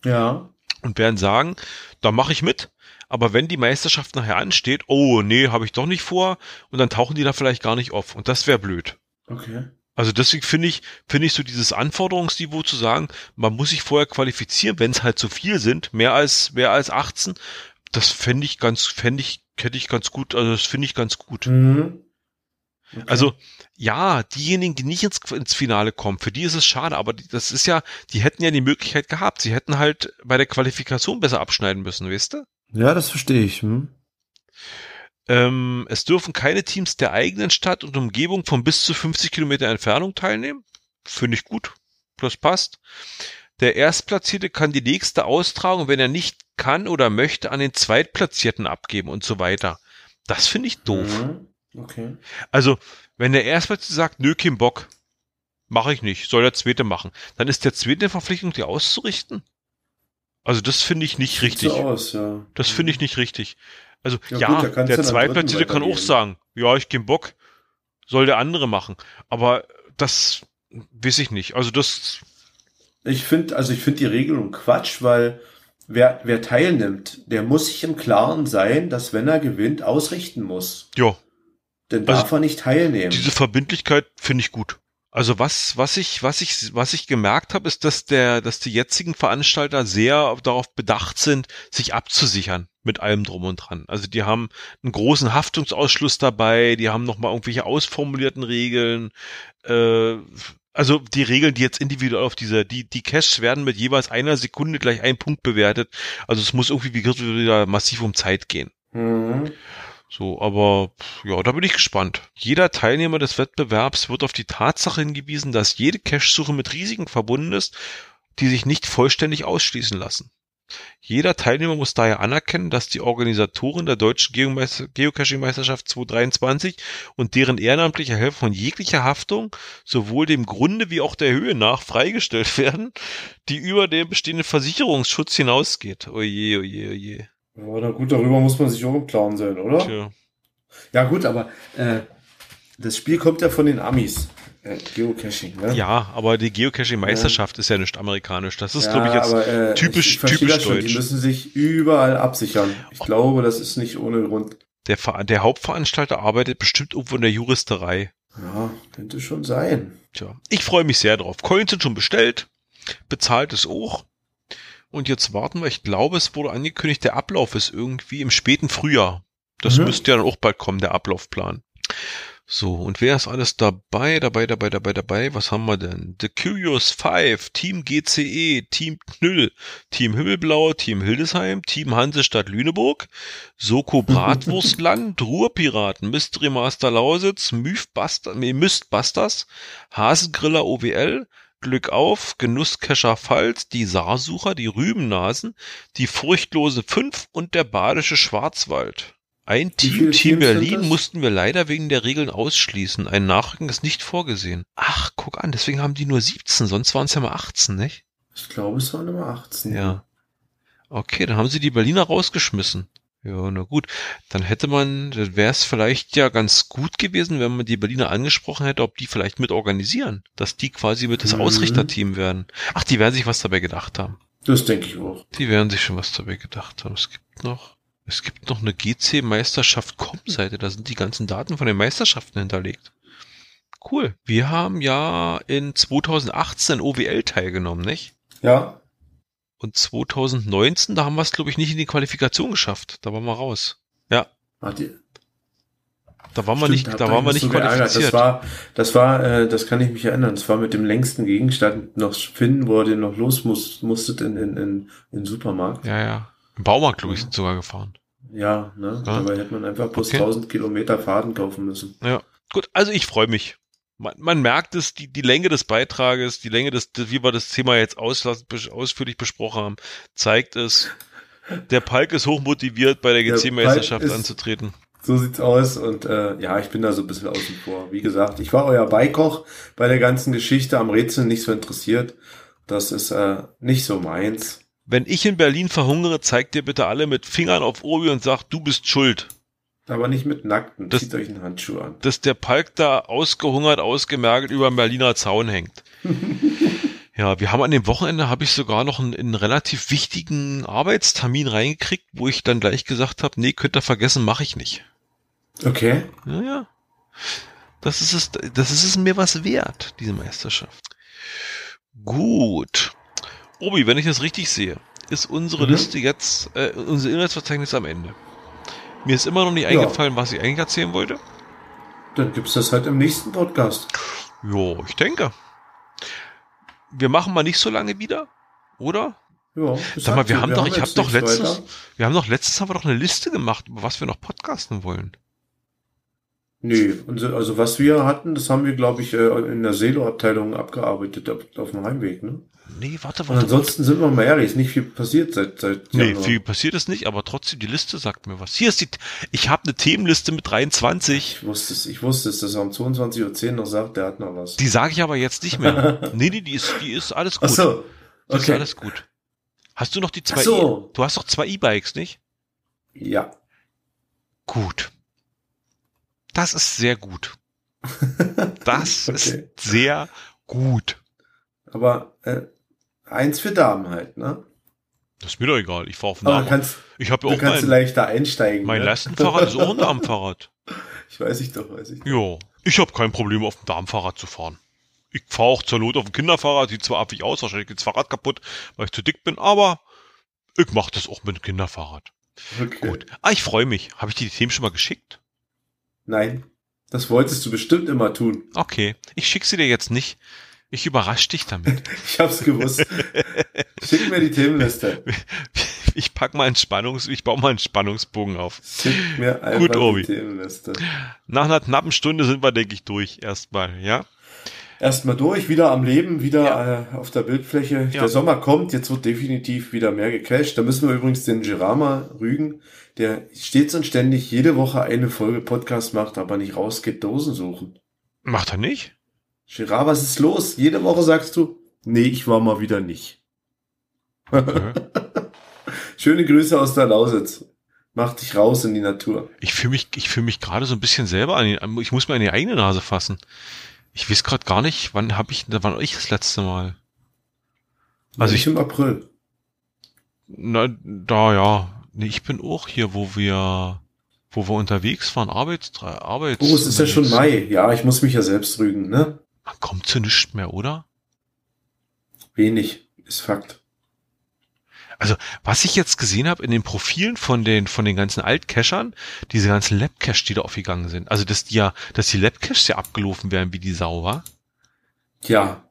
Speaker 2: Ja.
Speaker 1: Und werden sagen, da mache ich mit. Aber wenn die Meisterschaft nachher ansteht, oh nee, habe ich doch nicht vor, und dann tauchen die da vielleicht gar nicht auf. Und das wäre blöd.
Speaker 2: Okay.
Speaker 1: Also deswegen finde ich, finde ich so dieses Anforderungsniveau zu sagen, man muss sich vorher qualifizieren, wenn es halt zu viel sind, mehr als, mehr als 18, das fände ich ganz, fände ich, hätte ich ganz gut, also das finde ich ganz gut. Mhm. Okay. Also, ja, diejenigen, die nicht ins, ins Finale kommen, für die ist es schade, aber die, das ist ja, die hätten ja die Möglichkeit gehabt. Sie hätten halt bei der Qualifikation besser abschneiden müssen, weißt du?
Speaker 2: Ja, das verstehe ich. Hm?
Speaker 1: Ähm, es dürfen keine Teams der eigenen Stadt und Umgebung von bis zu 50 Kilometer Entfernung teilnehmen. Finde ich gut. Das passt. Der Erstplatzierte kann die nächste Austragung, wenn er nicht kann oder möchte, an den Zweitplatzierten abgeben und so weiter. Das finde ich doof.
Speaker 2: Mhm. Okay.
Speaker 1: Also, wenn der Erstplatzierte sagt, nö, kein Bock, mache ich nicht, soll der Zweite machen, dann ist der Zweite Verpflichtung, die auszurichten? Also das finde ich nicht richtig.
Speaker 2: So aus, ja.
Speaker 1: Das finde ich nicht richtig. Also ja, ja gut, der Zweitplatzierte kann auch sagen, ja, ich gebe Bock, soll der andere machen. Aber das weiß ich nicht. Also das.
Speaker 2: Ich finde, also ich finde die Regelung Quatsch, weil wer, wer teilnimmt, der muss sich im Klaren sein, dass wenn er gewinnt, ausrichten muss.
Speaker 1: Ja.
Speaker 2: Dann darf also, er nicht teilnehmen.
Speaker 1: Diese Verbindlichkeit finde ich gut. Also was, was ich, was ich, was ich gemerkt habe, ist, dass der, dass die jetzigen Veranstalter sehr darauf bedacht sind, sich abzusichern mit allem drum und dran. Also die haben einen großen Haftungsausschluss dabei, die haben nochmal irgendwelche ausformulierten Regeln, äh, also die Regeln, die jetzt individuell auf dieser, die, die Caches werden mit jeweils einer Sekunde gleich ein Punkt bewertet. Also es muss irgendwie wieder massiv um Zeit gehen. Mhm. So, aber ja, da bin ich gespannt. Jeder Teilnehmer des Wettbewerbs wird auf die Tatsache hingewiesen, dass jede Cache-Suche mit Risiken verbunden ist, die sich nicht vollständig ausschließen lassen. Jeder Teilnehmer muss daher anerkennen, dass die Organisatoren der deutschen Geocaching-Meisterschaft 2023 und deren ehrenamtliche Helfer von jeglicher Haftung sowohl dem Grunde wie auch der Höhe nach freigestellt werden, die über den bestehenden Versicherungsschutz hinausgeht. Oje, oje, oje.
Speaker 2: Ja, na gut, darüber muss man sich auch im Klaren sein, oder? Tja. Ja, gut, aber äh, das Spiel kommt ja von den Amis. Äh, Geocaching, ne?
Speaker 1: Ja, aber die Geocaching-Meisterschaft ja. ist ja nicht amerikanisch. Das ist, ja, glaube ich, jetzt aber, äh, typisch, ich, typisch deutsch.
Speaker 2: Die müssen sich überall absichern. Ich oh. glaube, das ist nicht ohne Grund.
Speaker 1: Der, der Hauptveranstalter arbeitet bestimmt irgendwo in der Juristerei.
Speaker 2: Ja, könnte schon sein.
Speaker 1: Tja, ich freue mich sehr drauf. Coins sind schon bestellt. Bezahlt es auch. Und jetzt warten wir, ich glaube, es wurde angekündigt, der Ablauf ist irgendwie im späten Frühjahr. Das mhm. müsste ja dann auch bald kommen, der Ablaufplan. So, und wer ist alles dabei, dabei, dabei, dabei, dabei? Was haben wir denn? The Curious Five, Team GCE, Team Knüll, Team Himmelblau, Team Hildesheim, Team Hansestadt Lüneburg, Soko Bratwurstland, Ruhrpiraten, Mystery Master Lausitz, Mythbusters, Hasengriller OWL, Glück auf, Genusskescher Pfalz, die Saarsucher, die Rübennasen, die Furchtlose Fünf und der Badische Schwarzwald. Ein Team, Team Berlin mussten wir leider wegen der Regeln ausschließen. Ein Nachrücken ist nicht vorgesehen. Ach, guck an, deswegen haben die nur 17, sonst waren es ja mal 18, nicht?
Speaker 2: Ich glaube, es waren immer 18.
Speaker 1: Ja. Okay, dann haben sie die Berliner rausgeschmissen. Ja, na gut. Dann hätte man, wäre es vielleicht ja ganz gut gewesen, wenn man die Berliner angesprochen hätte, ob die vielleicht mit organisieren. Dass die quasi mit das mhm. Ausrichterteam werden. Ach, die werden sich was dabei gedacht haben.
Speaker 2: Das denke ich auch.
Speaker 1: Die werden sich schon was dabei gedacht haben. Es gibt noch, es gibt noch eine GC-Meisterschaft-Com-Seite. Da sind die ganzen Daten von den Meisterschaften hinterlegt. Cool. Wir haben ja in 2018 OWL teilgenommen, nicht?
Speaker 2: Ja.
Speaker 1: Und 2019, da haben wir es, glaube ich, nicht in die Qualifikation geschafft. Da waren wir raus. Ja.
Speaker 2: Warte.
Speaker 1: Da waren wir nicht, da waren wir nicht qualifiziert.
Speaker 2: Das war, das war, äh, das kann ich mich erinnern. Das war mit dem längsten Gegenstand noch finden, wo ihr den noch los muss, musstet in, in, in, in Supermarkt.
Speaker 1: Ja, ja. Im Baumarkt, glaube ich, sind sogar gefahren.
Speaker 2: Ja, ne? Ja. Dabei hätte man einfach plus okay. 1000 Kilometer Faden kaufen müssen.
Speaker 1: Ja. Gut, also ich freue mich. Man, man merkt es, die, die Länge des Beitrages, die Länge des, wie wir das Thema jetzt auslassen, ausführlich besprochen haben, zeigt es. Der Palk ist hochmotiviert, bei der GC-Meisterschaft anzutreten.
Speaker 2: So sieht's aus und äh, ja, ich bin da so ein bisschen außen vor. Wie gesagt, ich war euer Beikoch bei der ganzen Geschichte, am Rätsel nicht so interessiert. Das ist äh, nicht so meins.
Speaker 1: Wenn ich in Berlin verhungere, zeigt ihr bitte alle mit Fingern auf Obi und sagt, du bist schuld.
Speaker 2: Aber nicht mit Nackten, das, zieht euch einen Handschuh an.
Speaker 1: Dass der Palk da ausgehungert, ausgemergelt über dem Berliner Zaun hängt. ja, wir haben an dem Wochenende, habe ich sogar noch einen, einen, relativ wichtigen Arbeitstermin reingekriegt, wo ich dann gleich gesagt habe, nee, könnt ihr vergessen, mache ich nicht.
Speaker 2: Okay.
Speaker 1: Naja. Das ist es, das ist es mir was wert, diese Meisterschaft. Gut. Obi, wenn ich das richtig sehe, ist unsere mhm. Liste jetzt, äh, unser Inhaltsverzeichnis am Ende. Mir ist immer noch nicht ja. eingefallen, was ich eigentlich erzählen wollte.
Speaker 2: Dann gibt's das halt im nächsten Podcast.
Speaker 1: Jo, ich denke. Wir machen mal nicht so lange wieder, oder? Ja, Sag mal, wir haben wir doch, haben ich habe doch letztens, weiter. wir haben doch letztens haben wir doch eine Liste gemacht, über was wir noch podcasten wollen.
Speaker 2: Nee, also was wir hatten, das haben wir, glaube ich, äh, in der Selo-Abteilung abgearbeitet auf, auf dem Heimweg, ne?
Speaker 1: Nee, warte,
Speaker 2: warte. Und ansonsten sind wir mal ehrlich, ist nicht viel passiert seit, seit
Speaker 1: Nee, Januar. viel passiert ist nicht, aber trotzdem, die Liste sagt mir was. Hier ist die, ich habe eine Themenliste mit 23.
Speaker 2: Ich wusste es, ich wusste es, dass er um 22.10 Uhr noch sagt, der hat noch was.
Speaker 1: Die sage ich aber jetzt nicht mehr. nee, nee, die ist, die ist alles gut. Ach so. Okay. Die ist alles gut. Hast du noch die zwei, so. e du hast doch zwei E-Bikes, nicht?
Speaker 2: Ja.
Speaker 1: Gut. Das ist sehr gut. Das okay. ist sehr gut.
Speaker 2: Aber äh, eins für Damen halt, ne?
Speaker 1: Das ist mir doch egal. Ich fahre auf dem Damen.
Speaker 2: Kannst, ich habe ja auch kannst mein, leichter einsteigen.
Speaker 1: Mein ne? Lastenfahrrad ist auch ein Damenfahrrad.
Speaker 2: Ich weiß ich doch, weiß ich.
Speaker 1: Ja, ich habe kein Problem, auf dem Damenfahrrad zu fahren. Ich fahre auch zur Not auf dem Kinderfahrrad, sieht zwar affig aus, wahrscheinlich geht das Fahrrad kaputt, weil ich zu dick bin, aber ich mache das auch mit dem Kinderfahrrad. Okay. Gut. Ah, ich freue mich. Habe ich dir die Themen schon mal geschickt?
Speaker 2: Nein. Das wolltest du bestimmt immer tun.
Speaker 1: Okay. Ich schick sie dir jetzt nicht. Ich überrasche dich damit.
Speaker 2: ich hab's gewusst. Schick mir die Themenliste.
Speaker 1: Ich pack mal einen Spannungs, ich baue mal einen Spannungsbogen auf.
Speaker 2: Schick mir einfach
Speaker 1: Gut, Obi. die Themenliste. Nach einer knappen Stunde sind wir, denke ich, durch erstmal, ja?
Speaker 2: Erstmal durch, wieder am Leben, wieder ja. äh, auf der Bildfläche. Ja. Der Sommer kommt, jetzt wird definitiv wieder mehr gecached. Da müssen wir übrigens den Girama rügen der stets und ständig jede Woche eine Folge Podcast macht, aber nicht rausgeht, Dosen suchen.
Speaker 1: Macht er nicht?
Speaker 2: Gerard, was ist los? Jede Woche sagst du, nee, ich war mal wieder nicht. Okay. Schöne Grüße aus der Lausitz. Mach dich raus in die Natur.
Speaker 1: Ich fühle mich, ich fühle mich gerade so ein bisschen selber an, die, ich muss mir an die eigene Nase fassen. Ich weiß gerade gar nicht, wann habe ich, wann war ich das letzte Mal?
Speaker 2: Also ich im April.
Speaker 1: Na, da ja, Nee, ich bin auch hier, wo wir, wo wir unterwegs waren, Arbeits, Arbeits.
Speaker 2: Oh, es ist ja schon Mai. Ja, ich muss mich ja selbst rügen, ne?
Speaker 1: Man kommt zu nichts mehr, oder?
Speaker 2: Wenig, ist Fakt.
Speaker 1: Also, was ich jetzt gesehen habe in den Profilen von den, von den ganzen Altcachern, diese ganzen Labcache, die da aufgegangen sind. Also, dass die ja, dass die Labcaches ja abgelaufen werden wie die Sau, wa?
Speaker 2: Ja,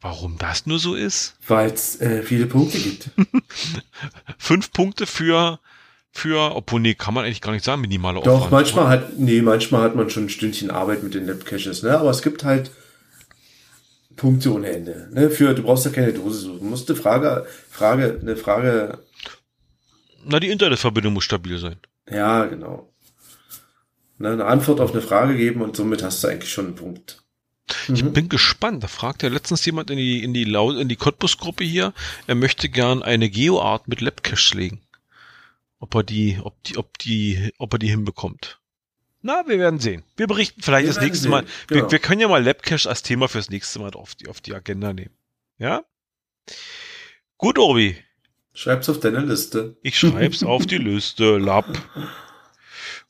Speaker 1: Warum das nur so ist?
Speaker 2: Weil es äh, viele Punkte gibt.
Speaker 1: Fünf Punkte für, für, obwohl, nee, kann man eigentlich gar nicht sagen, minimale
Speaker 2: Doch, Aufwand. manchmal hat, nee, manchmal hat man schon ein Stündchen Arbeit mit den Lab-Caches, ne? Aber es gibt halt Punkte ohne Ende. Ne? Für, du brauchst ja keine Dose suchen. Du musst eine Frage, Frage, eine Frage.
Speaker 1: Na, die Internetverbindung muss stabil sein.
Speaker 2: Ja, genau. Ne, eine Antwort auf eine Frage geben und somit hast du eigentlich schon einen Punkt.
Speaker 1: Ich mhm. bin gespannt. Da fragt ja letztens jemand in die, in die, Lau in die Cottbus-Gruppe hier, er möchte gern eine Geoart mit Labcache legen. Ob er die, ob die, ob die, ob er die hinbekommt. Na, wir werden sehen. Wir berichten vielleicht wir das nächste sehen. Mal. Genau. Wir, wir, können ja mal Labcache als Thema fürs nächste Mal auf die, auf die Agenda nehmen. Ja? Gut, Obi.
Speaker 2: Schreib's auf deine Liste.
Speaker 1: Ich schreib's auf die Liste, Lab.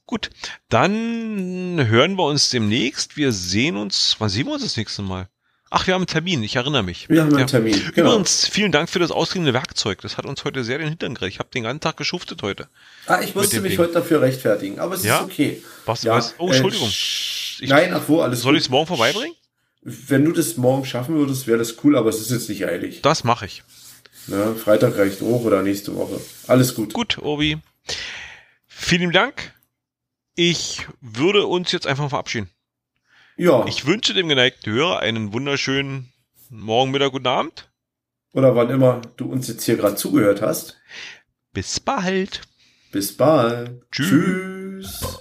Speaker 1: Gut, dann hören wir uns demnächst. Wir sehen uns, wann sehen wir uns das nächste Mal? Ach, wir haben einen Termin, ich erinnere mich.
Speaker 2: Wir haben einen ja. Termin.
Speaker 1: Genau. Übrigens, vielen Dank für das ausgeliehene Werkzeug. Das hat uns heute sehr den Hintern gekriegt. Ich habe den ganzen Tag geschuftet heute.
Speaker 2: Ah, ich musste mich Ding. heute dafür rechtfertigen, aber es ja? ist okay.
Speaker 1: Was, ja. was? Oh, Entschuldigung. Äh,
Speaker 2: ich, nein, ach wo, alles
Speaker 1: Soll ich es morgen vorbeibringen?
Speaker 2: Wenn du das morgen schaffen würdest, wäre das cool, aber es ist jetzt nicht eilig.
Speaker 1: Das mache ich.
Speaker 2: Ne? Freitag reicht auch oder nächste Woche. Alles gut.
Speaker 1: Gut, Obi. Vielen Dank. Ich würde uns jetzt einfach verabschieden. Ja. Ich wünsche dem geneigten Hörer einen wunderschönen Morgen, Mittag, guten Abend.
Speaker 2: Oder wann immer du uns jetzt hier gerade zugehört hast.
Speaker 1: Bis bald.
Speaker 2: Bis bald. Tschüss. Tschüss.